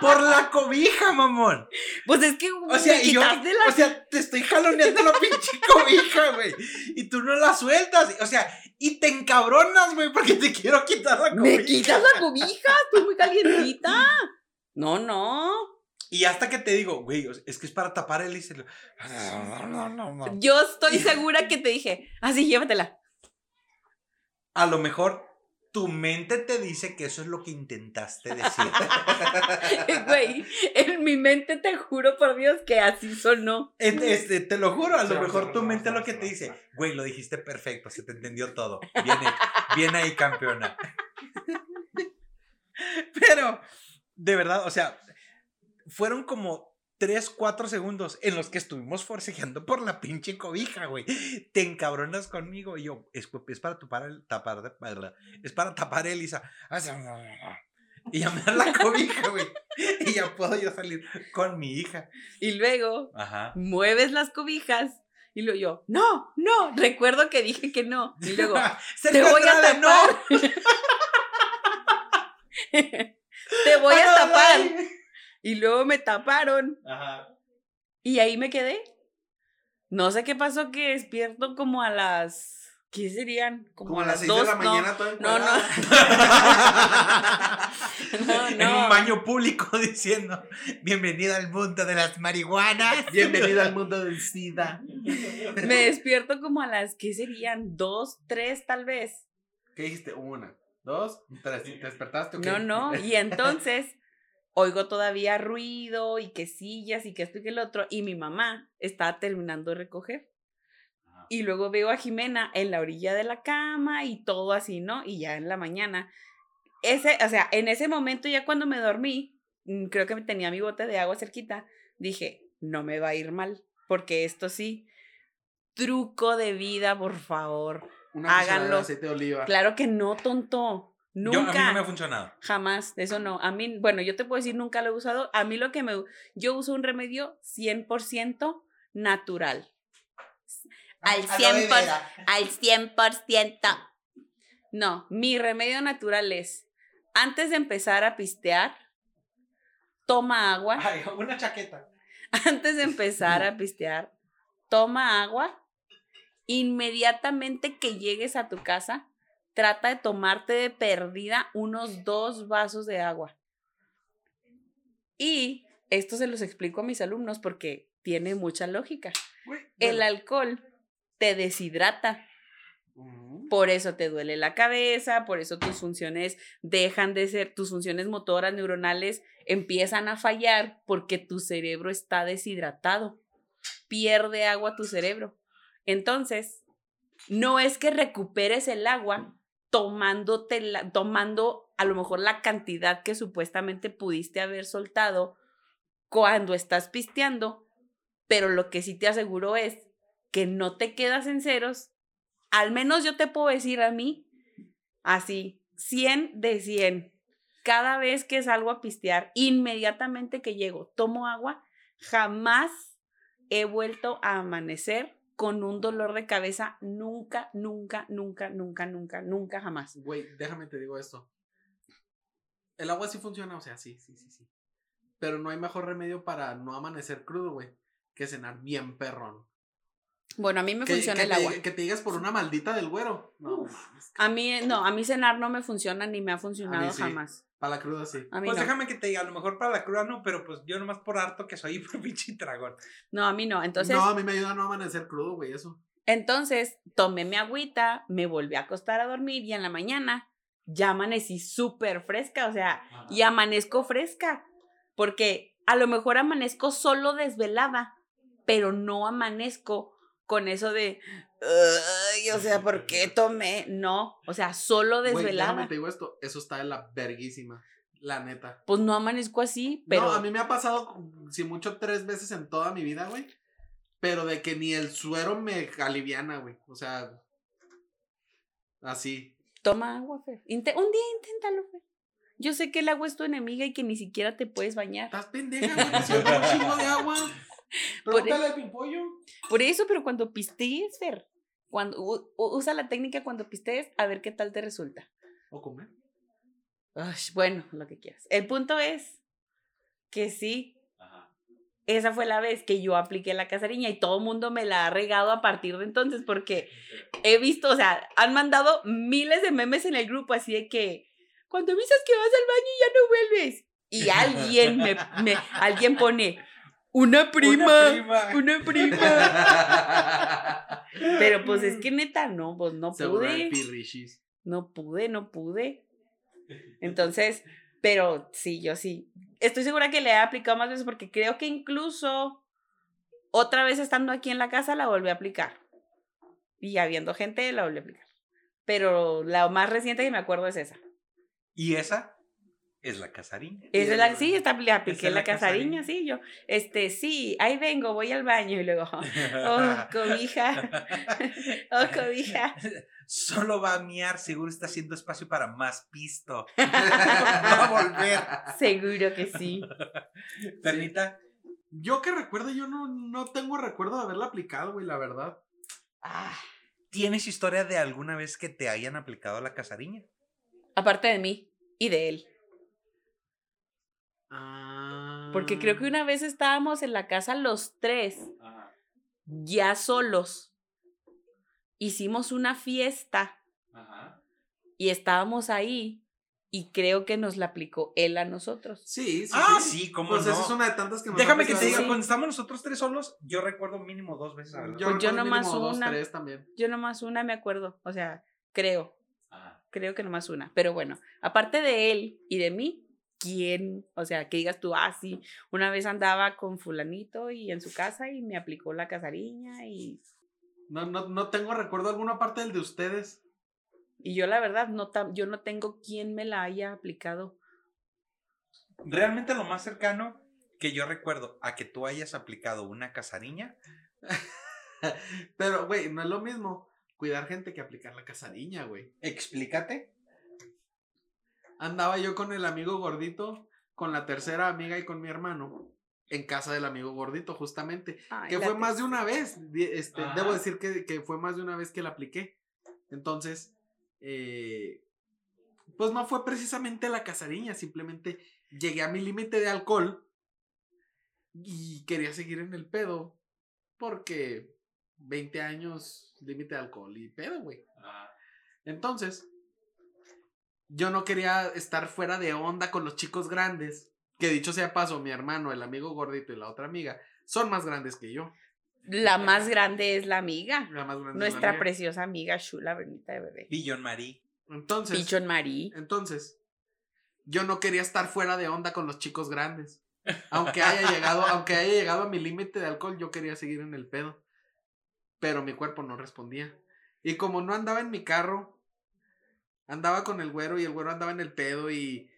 por la cobija, mamón. Pues es que O sea, y yo, la o sea, te estoy jaloneando la pinche cobija, güey. Y tú no la sueltas. O sea, y te encabronas, güey, porque te quiero quitar la cobija. ¿Me quitas la cobija? Estoy muy calientita. No, no. Y hasta que te digo, güey, es que es para tapar el Elisa. No, no, no, no. Yo estoy segura que te dije, así llévatela. A lo mejor tu mente te dice que eso es lo que intentaste decir. Güey, en mi mente te juro por Dios que así sonó. Este, te lo juro, a lo mejor tu mente lo que te dice, güey, lo dijiste perfecto, se te entendió todo. Bien, bien ahí, campeona. Pero, de verdad, o sea, fueron como 3, 4 segundos en los que estuvimos forcejeando por la pinche cobija, güey. Te encabronas conmigo y yo, es, es para tapar el, tapar, es para tapar a Elisa. Y dan la cobija, güey. Y ya puedo yo salir con mi hija. Y luego Ajá. mueves las cobijas. Y luego yo, no, no. Recuerdo que dije que no. Y luego, te voy a tapar. te voy a Ah, no, tapar. Y luego me taparon. Ajá. Y ahí me quedé. No sé qué pasó que despierto como a las ¿Qué serían? Como, Como a las las 6 dos. de la no, mañana toda no, no. encuerada. no, En no. un baño público diciendo, bienvenido al mundo de las marihuanas. Bienvenida al mundo del SIDA. Me despierto como a las, ¿qué serían? Dos, tres tal vez. ¿Qué dijiste? Una, dos, tres. ¿Te despertaste? No, no. Y entonces oigo todavía ruido y que sillas y que esto y que el otro. Y mi mamá estaba terminando de recoger. Y luego veo a Jimena en la orilla de la cama y todo así, ¿no? Y ya en la mañana. Ese, o sea, en ese momento ya cuando me dormí, mm, creo que tenía mi bote de agua cerquita, dije, no me va a ir mal, porque esto sí, truco de vida, por favor. Una Háganlo. de aceite de oliva. Claro que no, tonto. Yo, Nunca. a mí no me ha funcionado. Jamás, eso no. A mí, bueno, yo te puedo decir, nunca lo he usado. A mí lo que me... Yo uso un remedio 100% natural. Al 100%. Al 100%. No, mi remedio natural es, antes de empezar a pistear, toma agua. Ay, una chaqueta. Antes de empezar a pistear, toma agua. Inmediatamente que llegues a tu casa, trata de tomarte de perdida unos dos vasos de agua. Y esto se los explico a mis alumnos porque tiene mucha lógica. El alcohol te deshidrata. Por eso te duele la cabeza, por eso tus funciones dejan de ser, tus funciones motoras neuronales empiezan a fallar porque tu cerebro está deshidratado. Pierde agua tu cerebro. Entonces, no es que recuperes el agua tomándote la- tomando a lo mejor la cantidad que supuestamente pudiste haber soltado cuando estás pisteando, pero lo que sí te aseguro es que no te quedas en ceros al menos yo te puedo decir a mí, así, 100 de 100. Cada vez que salgo a pistear, inmediatamente que llego, tomo agua, jamás he vuelto a amanecer con un dolor de cabeza. Nunca, nunca, nunca, nunca, nunca, nunca, jamás. Güey, déjame te digo esto. El agua sí funciona, o sea, sí, sí, sí, sí. Pero no hay mejor remedio para no amanecer crudo, güey, que cenar bien perrón. Bueno, a mí me que, funciona que el te, agua. que te digas por una maldita del güero. No, Uf. A mí, no, a mí cenar no me funciona ni me ha funcionado sí. jamás. Para la cruda sí. A mí Pues no. déjame que te diga, a lo mejor para la cruda no, pero pues yo nomás por harto que soy por pinche dragón. No, a mí no. Entonces, no, a mí me ayuda a no amanecer crudo, güey, eso. Entonces, tomé mi agüita, me volví a acostar a dormir y en la mañana ya amanecí súper fresca, o sea, y amanezco fresca, porque a lo mejor amanezco solo desvelada, pero no amanezco con eso de, "Ay, o sea, ¿por qué tomé? No, o sea, solo Güey, desvelada. te digo esto, eso está de la verguísima, la neta. Pues no amanezco así, pero No, a mí me ha pasado, si mucho, tres veces en toda mi vida, güey. Pero de que ni el suero me aliviana, güey. O sea, así. toma agua, Fer. Inte- un día inténtalo, Fer. Yo sé que el agua es tu enemiga y que ni siquiera te puedes bañar. Estás pendeja, güey, un chingo de agua. Pregúntale al pimpollo. Por eso, pero cuando pistees, Fer, cuando, u- usa la técnica cuando pistees, a ver qué tal te resulta. O comer. Ay, bueno, lo que quieras. El punto es que sí, esa fue la vez que yo apliqué la casariña y todo el mundo me la ha regado a partir de entonces porque he visto, o sea, han mandado miles de memes en el grupo así de que cuando avisas que vas al baño ya no vuelves. Y alguien me, me alguien pone una prima, una prima. Pero pues es que neta no, pues no pude. No pude, no pude. Entonces, pero sí, yo sí. Estoy segura que le he aplicado más veces porque creo que incluso otra vez estando aquí en la casa la volví a aplicar. Y habiendo gente la volví a aplicar. Pero la más reciente que me acuerdo es esa. Y esa es la casariña. Es la, sí, esta, le apliqué es la, la casariña, casariña. sí, yo. Este, sí, ahí vengo, voy al baño y luego, oh, cobija, oh, cobija. Solo va a miar, seguro está haciendo espacio para más pisto. va a volver. Seguro que sí. Permita. Yo que recuerdo, yo no, no tengo recuerdo de haberla aplicado, güey, la verdad. Ah, ¿Tienes historia de alguna vez que te hayan aplicado la casariña? aparte de mí y de él. Ah. Porque creo que una vez estábamos en la casa los tres, ya solos. hicimos una fiesta Ajá. y estábamos ahí y creo que nos la aplicó él a nosotros. Sí, sí. Ah, sí. sí, cómo Pues no. esa es una de tantas que nos Déjame que te diga, Sí. cuando estamos nosotros tres solos, yo recuerdo mínimo dos veces Yo, Pues yo nomás mínimo dos, una. tres también. Yo nomás una me acuerdo, o sea, creo, Ajá. creo que nomás una. Pero bueno, aparte de él y de mí, ¿quién? O sea, que digas tú, ah, sí, una vez andaba con fulanito y en su casa y me aplicó la casariña y, No, no, no tengo recuerdo alguna parte del de ustedes. y yo la verdad, no tam- yo no tengo quien me la haya aplicado. Realmente lo más cercano que yo recuerdo a que tú hayas aplicado una casariña. Pero, güey, no es lo mismo cuidar gente que aplicar la casariña, güey. Explícate. Andaba yo con el amigo gordito, con la tercera amiga y con mi hermano, en casa del amigo gordito, justamente. Ay, Que fue más de una vez. Este, debo decir que, que fue más de una vez que la apliqué. Entonces, eh, pues no fue precisamente la casariña, simplemente llegué a mi límite de alcohol y quería seguir en el pedo porque 20 años límite de alcohol y pedo, güey. Entonces, yo no quería estar fuera de onda con los chicos grandes, que dicho sea paso, mi hermano, el amigo gordito y la otra amiga son más grandes que yo. La más grande es la amiga, La más grande es la nuestra amiga. preciosa amiga Shula Bernita de bebé. Billon Marie. Entonces, Pichon Marie. entonces, yo no quería estar fuera de onda con los chicos grandes. Aunque haya llegado, aunque haya llegado a mi límite de alcohol, yo quería seguir en el pedo. Pero mi cuerpo no respondía. Y como no andaba en mi carro, andaba con el güero y el güero andaba en el pedo y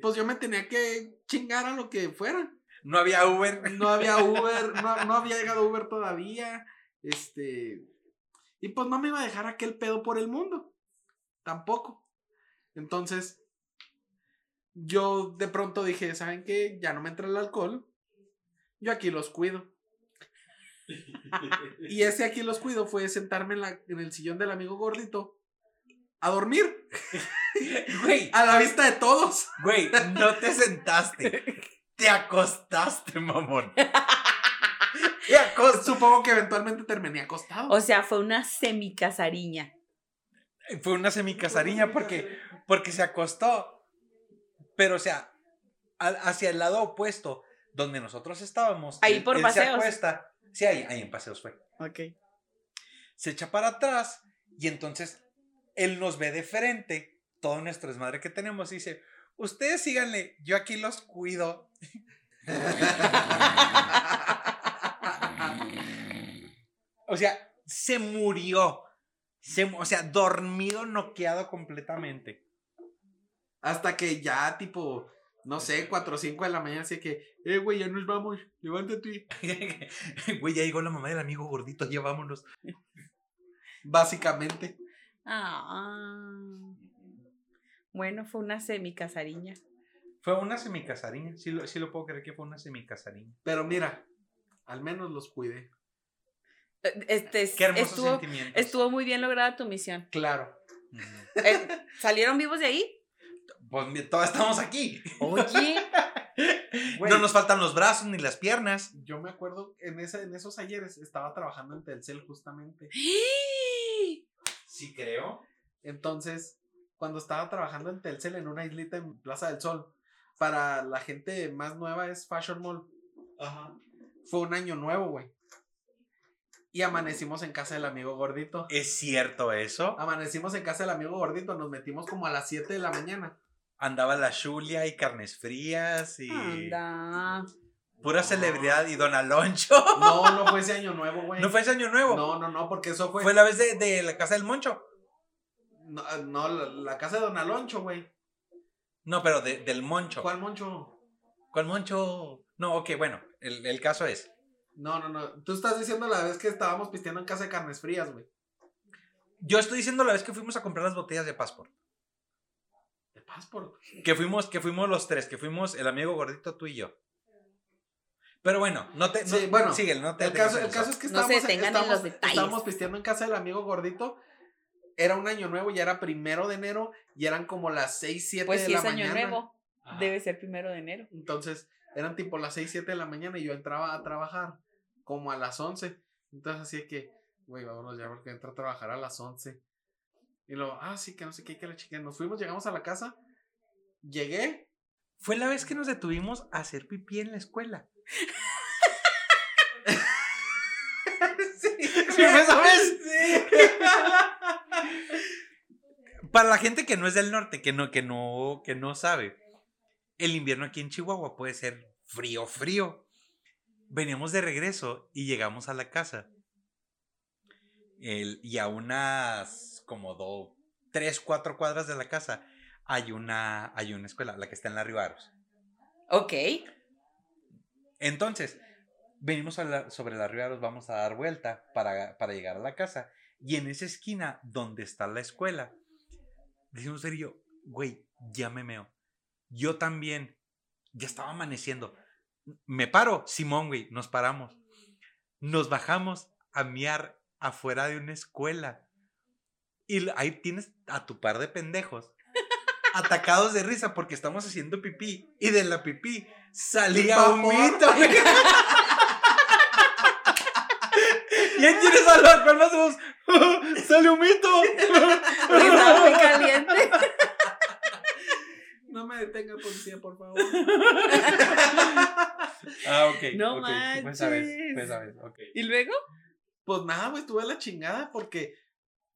pues yo me tenía que chingar a lo que fuera. No había Uber. No había Uber, no, no había llegado Uber todavía. Este. Y pues no me iba a dejar aquel pedo por el mundo. Tampoco. Entonces. Yo de pronto dije, ¿saben qué? Ya no me entra el alcohol. Yo aquí los cuido. Y ese aquí los cuido fue sentarme en, la, en el sillón del amigo gordito. A dormir. Güey, A la vista de todos. güey, no te sentaste. Te acostaste, mamón. Te. Supongo que eventualmente terminé acostado. O sea, fue una semicasariña. Fue una semicasariña porque, porque se acostó. Pero, o sea, hacia el lado opuesto, donde nosotros estábamos. Ahí él- por él se paseos. acuesta. Sí, ahí, ahí en paseos fue. Ok. Se echa para atrás y entonces él nos ve de frente, todo nuestro desmadre que tenemos, y dice: Ustedes síganle, yo aquí los cuido. O sea, se murió. Se o sea, dormido, noqueado completamente. Hasta que ya, tipo, no sé, 4 o 5 de la mañana, así que, eh, güey, ya nos vamos, levántate. Güey, ya llegó la mamá del amigo gordito, ya vámonos. Básicamente. Ah. Bueno, fue una semicasariña. Fue una semicasariña. Sí lo, sí lo puedo creer que fue una semicasariña. Pero mira, al menos los cuidé. Eh, Este, es- Qué hermosos estuvo, sentimientos. estuvo muy bien lograda tu misión. Claro. Eh, ¿Salieron vivos de ahí? Pues todos estamos aquí. Oye. No nos faltan los brazos ni las piernas. Yo me acuerdo, en, ese, en esos ayeres estaba trabajando en Telcel justamente. Sí, creo. Entonces, cuando estaba trabajando en Telcel en una islita en Plaza del Sol, para la gente más nueva es Fashion Mall. Ajá. Fue un año nuevo, güey. Y amanecimos en casa del amigo gordito. ¿Es cierto eso? Amanecimos en casa del amigo gordito, nos metimos como a las 7 de la mañana. Andaba la Julia y carnes frías y Anda. Pura celebridad y Don Aloncho. No, no fue ese año nuevo, güey. ¿No fue ese año nuevo? No, no, no, porque eso fue. Fue la vez de, de la casa del Moncho. No, no, la, la casa de Don Aloncho, güey. No, pero de- del Moncho. ¿Cuál Moncho? ¿Cuál Moncho? No, ok, bueno, el, el caso es. No, no, no. Tú estás diciendo la vez que estábamos pisteando en casa de carnes frías, güey. Yo estoy diciendo la vez que fuimos a comprar las botellas de Passport. De Passport. Que fuimos, que fuimos los tres, que fuimos el amigo gordito, tú y yo. Pero bueno, no te. No, Sí, bueno, síguele, no te El caso, el caso es que No se estábamos, en los detalles. estábamos pisteando en casa del amigo gordito. Era un año nuevo, ya era primero de enero y eran como las 6, 7 Pues de si la es año mañana. nuevo, Ajá. debe ser primero de enero. Entonces, eran tipo las 6, 7 de la mañana y yo entraba a trabajar como a las 11. Entonces, así que, güey, vámonos ya porque entra a trabajar a las 11. Y luego, ah, sí, que no sé qué, que la chica. Nos fuimos, llegamos a la casa. Llegué. Fue la vez que nos detuvimos a hacer pipí en la escuela. Sí, ¿Sí esa vez? Para la gente que no es del norte, que no, que no, que no sabe, el invierno aquí en Chihuahua puede ser frío, frío. Veníamos de regreso y llegamos a la casa. El- y a unas como dos, tres, cuatro cuadras de la casa hay una, hay una escuela, la que está en la Rivaros. Ok. Entonces, venimos sobre la Rivaros, vamos a dar vuelta para, llegar a la casa. Y en esa esquina donde está la escuela, decimos yo, güey, ya me meo. Yo también, ya estaba amaneciendo. Me paro, Simón, güey, nos paramos. Nos bajamos a miar afuera de una escuela. Y ahí tienes a tu par de pendejos atacados de risa porque estamos haciendo pipí. Y de la pipí salía humito. güey. ¿Y ahí tienes a las palmas de voz? ¡Sale humito! Estaba muy caliente. No me detenga, policía, por favor. Ah, ok. No ok, Pues sabes, manches. pues sabes, ok. ¿Y luego? Pues nada, güey, estuve a la chingada porque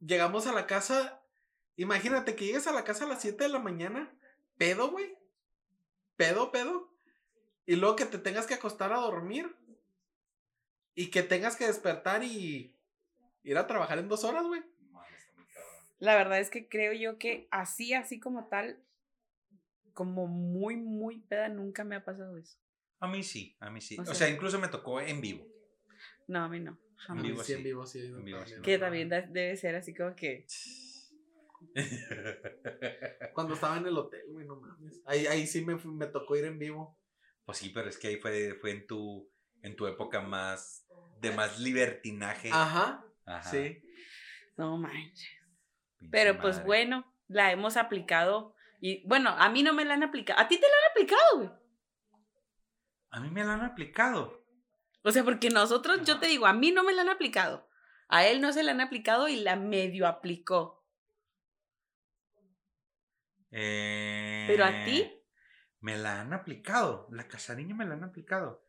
llegamos a la casa. Imagínate que llegues a la casa a las 7 de la mañana, pedo, güey. Pedo, pedo. Y luego que te tengas que acostar a dormir. Y que tengas que despertar y ir a trabajar en dos horas, güey. La verdad es que creo yo que así, así como tal, como muy, muy peda, nunca me ha pasado eso. A mí sí, a mí sí. O O sea- incluso me tocó en vivo. No, a mí no. jamás. En vivo sí, en vivo sí. En vivo sí. Que también debe ser así como que. Cuando estaba en el hotel, güey, no mames. Ahí, ahí sí me, me tocó ir en vivo. Pues sí, pero es que ahí fue, fue en tu en tu época más de más libertinaje. Ajá, Ajá, sí. No manches. pinche Pero pues bueno, la hemos aplicado. Y bueno, a mí no me la han aplicado. A ti te la han aplicado, güey. A mí me la han aplicado. O sea, porque nosotros, yo te digo, a mí no me la han aplicado. A él no se la han aplicado y la medio aplicó. Pero a ti, Eh, Me la han aplicado. La casariña me la han aplicado.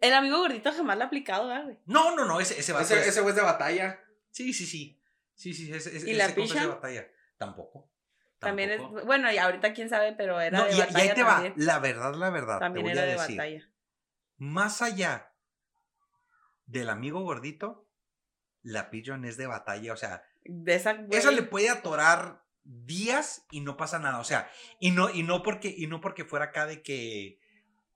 el amigo gordito jamás la ha aplicado, ¿verdad, güey. No, no, no, ese, ese va Ese, güey es de batalla. Sí, sí, sí. Sí, sí, ese, ese, ¿Y la ese de batalla. Tampoco. También es, tampoco. bueno, y ahorita quién sabe, pero era No, de y, y batalla ahí te va. La verdad, la verdad. También te voy era a de decir. batalla. Más allá del amigo gordito, la pigeon es de batalla. O sea, De esa, esa güey, le puede atorar días y no pasa nada. O sea, y no, y no porque, y no porque fuera acá de que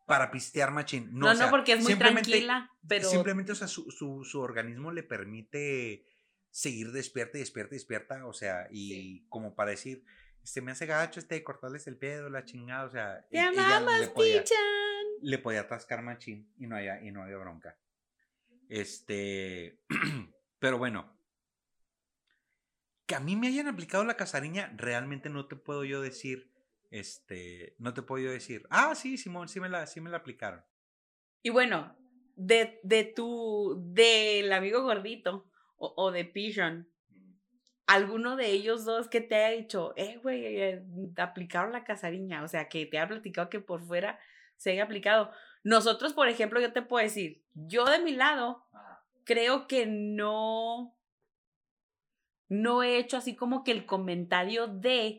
para pistear machín. No, No, o sea, no, porque es muy tranquila, pero Simplemente, o sea, su, su, su organismo le permite seguir despierta y despierta y despierta. O sea, y como para decir, este me hace gacho, este, cortarles el pedo, la chingada. O sea, te amamos, le podía, Pichan. le podía atascar machín y no había, y no había bronca. Este, pero bueno, que a mí me hayan aplicado la casariña, realmente no te puedo yo decir, este, no te puedo yo decir, ah, sí, Simón, sí me la, sí me la aplicaron. Y bueno, de, de tu, del amigo gordito o, o de Pigeon, alguno de ellos dos que te haya dicho, eh, güey, eh, aplicaron la casariña, o sea, que te ha platicado que por fuera se haya aplicado. Nosotros, por ejemplo, yo te puedo decir, yo de mi lado, creo que no, no he hecho así como que el comentario de,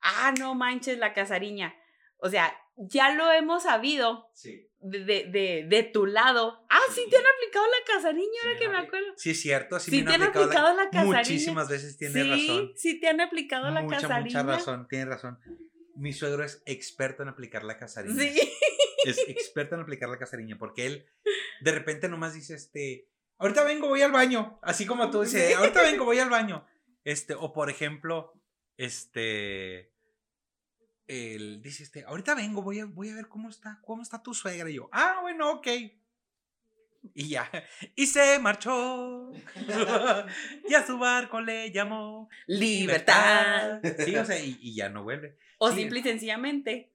ah, no manches la casariña. O sea, ya lo hemos sabido Sí. de, de, de, de tu lado. Ah, sí, te han aplicado la casariña, ahora que la me acuerdo. Sí, es cierto, sí, Sí, me te han aplicado, aplicado la casariña. Muchísimas veces tiene sí, razón. sí te han aplicado la mucha, casariña. mucha razón, tiene razón. Mi suegro es experto en aplicar la casariña. Sí. Es experto en aplicar la casariña porque él de repente nomás dice, este, ahorita vengo, voy al baño. Así como tú dices, ahorita vengo, voy al baño. Este, o por ejemplo, este, él dice, este, ahorita vengo, voy a, voy a ver cómo está, cómo está tu suegra. Y yo, ah, bueno, ok. Y ya, y se marchó. y a su barco le llamó Libertad. Sí, o sea, y, y ya no vuelve. O Sí. simple y sencillamente,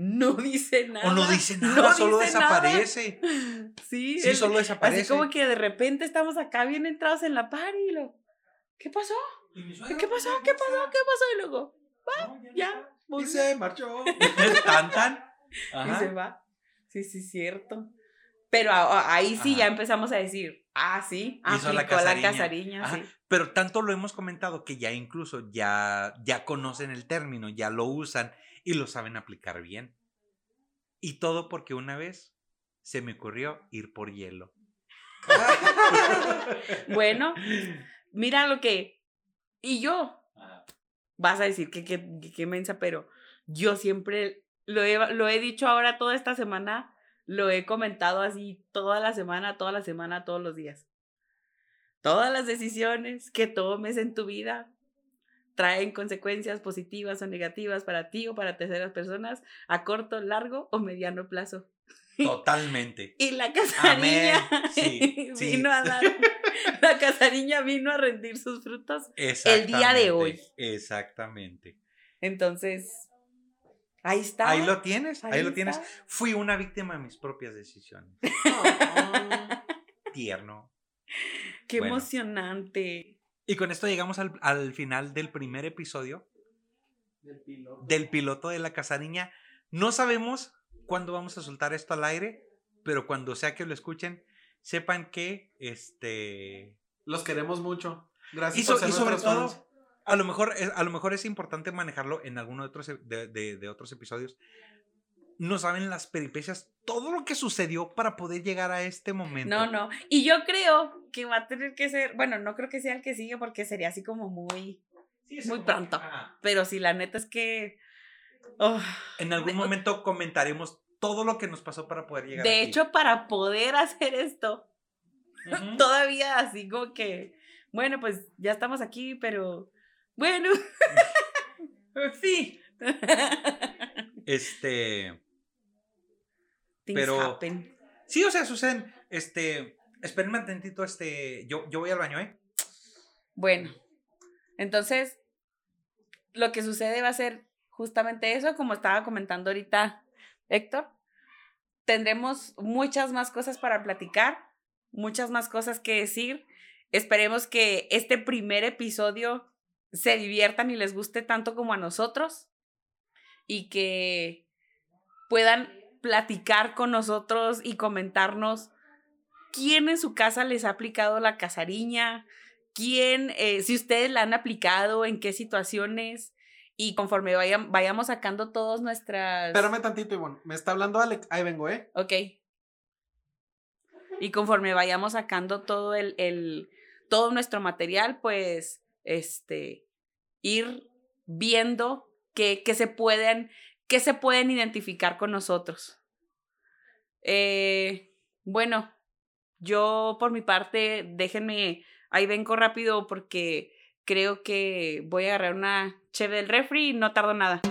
no dice nada. O no dice nada, solo dice nada. desaparece. Sí, Sí, solo desaparece. Así como que de repente estamos acá bien entrados en la party y lo. ¿Qué pasó? ¿Qué pasó? ¿Qué pasó? ¿Qué pasó? Y luego, ya, Y volvió. se marchó. Tan, tan. Y se va. Sí, sí, cierto. Pero a- a- ahí sí Ajá. ya empezamos a decir, ah, sí, Hizo la aplicó la casariña. casariña, Ajá. sí. Pero tanto lo hemos comentado que ya incluso ya, ya conocen el término, ya lo usan y lo saben aplicar bien. Y todo porque una vez se me ocurrió ir por hielo. Bueno, mira lo que. Y yo, vas a decir que qué mensa, pero yo siempre lo he, lo he dicho ahora toda esta semana, lo he comentado así toda la semana, toda la semana, todos los días. Todas las decisiones que tomes en tu vida traen consecuencias positivas o negativas para ti o para terceras personas a corto, largo o mediano plazo. Totalmente. Y la casariña. Sí, sí. vino a dar, la casariña vino a rendir sus frutos. El día de hoy. Exactamente. Entonces, ahí está. Ahí lo tienes, ahí, ahí lo tienes. está. Fui una víctima de mis propias decisiones. Tierno. Qué Bueno. emocionante. Y con esto llegamos al, al final del primer episodio Del piloto. del piloto de la casariña. No sabemos cuándo vamos a soltar esto al aire, pero cuando sea que lo escuchen, sepan que este Los queremos mucho. y, Gracias so- por ser y sobre todo fans. A lo mejor es, a lo mejor es importante manejarlo en alguno de otros e- de, de- de otros episodios. No saben las peripecias, todo lo que sucedió para poder llegar a este momento. No, no. Y yo creo que va a tener que ser, bueno, no creo que sea el que sigue porque sería así como muy, Sí, muy como- pronto. Ajá. pero si la neta es que... oh, En algún De- momento comentaremos todo lo que nos pasó para poder llegar. de aquí. hecho, para poder hacer esto, todavía así como que, bueno, pues ya estamos aquí, pero bueno. sí. Este. Things Pero- happen. Sí, o sea, suceden. Este. Espérenme un tantito, este. Yo, yo voy al baño, ¿eh? Bueno, entonces lo que sucede va a ser justamente eso, como estaba comentando ahorita Héctor. Tendremos muchas más cosas para platicar, muchas más cosas que decir. Esperemos que este primer episodio se diviertan y les guste tanto como a nosotros y que puedan platicar con nosotros y comentarnos quién en su casa les ha aplicado la casariña, quién, eh, si ustedes la han aplicado, en qué situaciones, y conforme vayan, vayamos sacando todas nuestras... Espérame tantito, Ivonne. Me está hablando Alex. Ahí vengo, ¿eh? Ok. Y conforme vayamos sacando todo el, el, todo nuestro material, pues, este, ir viendo que, que se pueden, que se pueden identificar con nosotros. Eh, bueno, yo por mi parte, déjenme, ahí vengo rápido porque creo que voy a agarrar una cheve del refri y no tardo nada.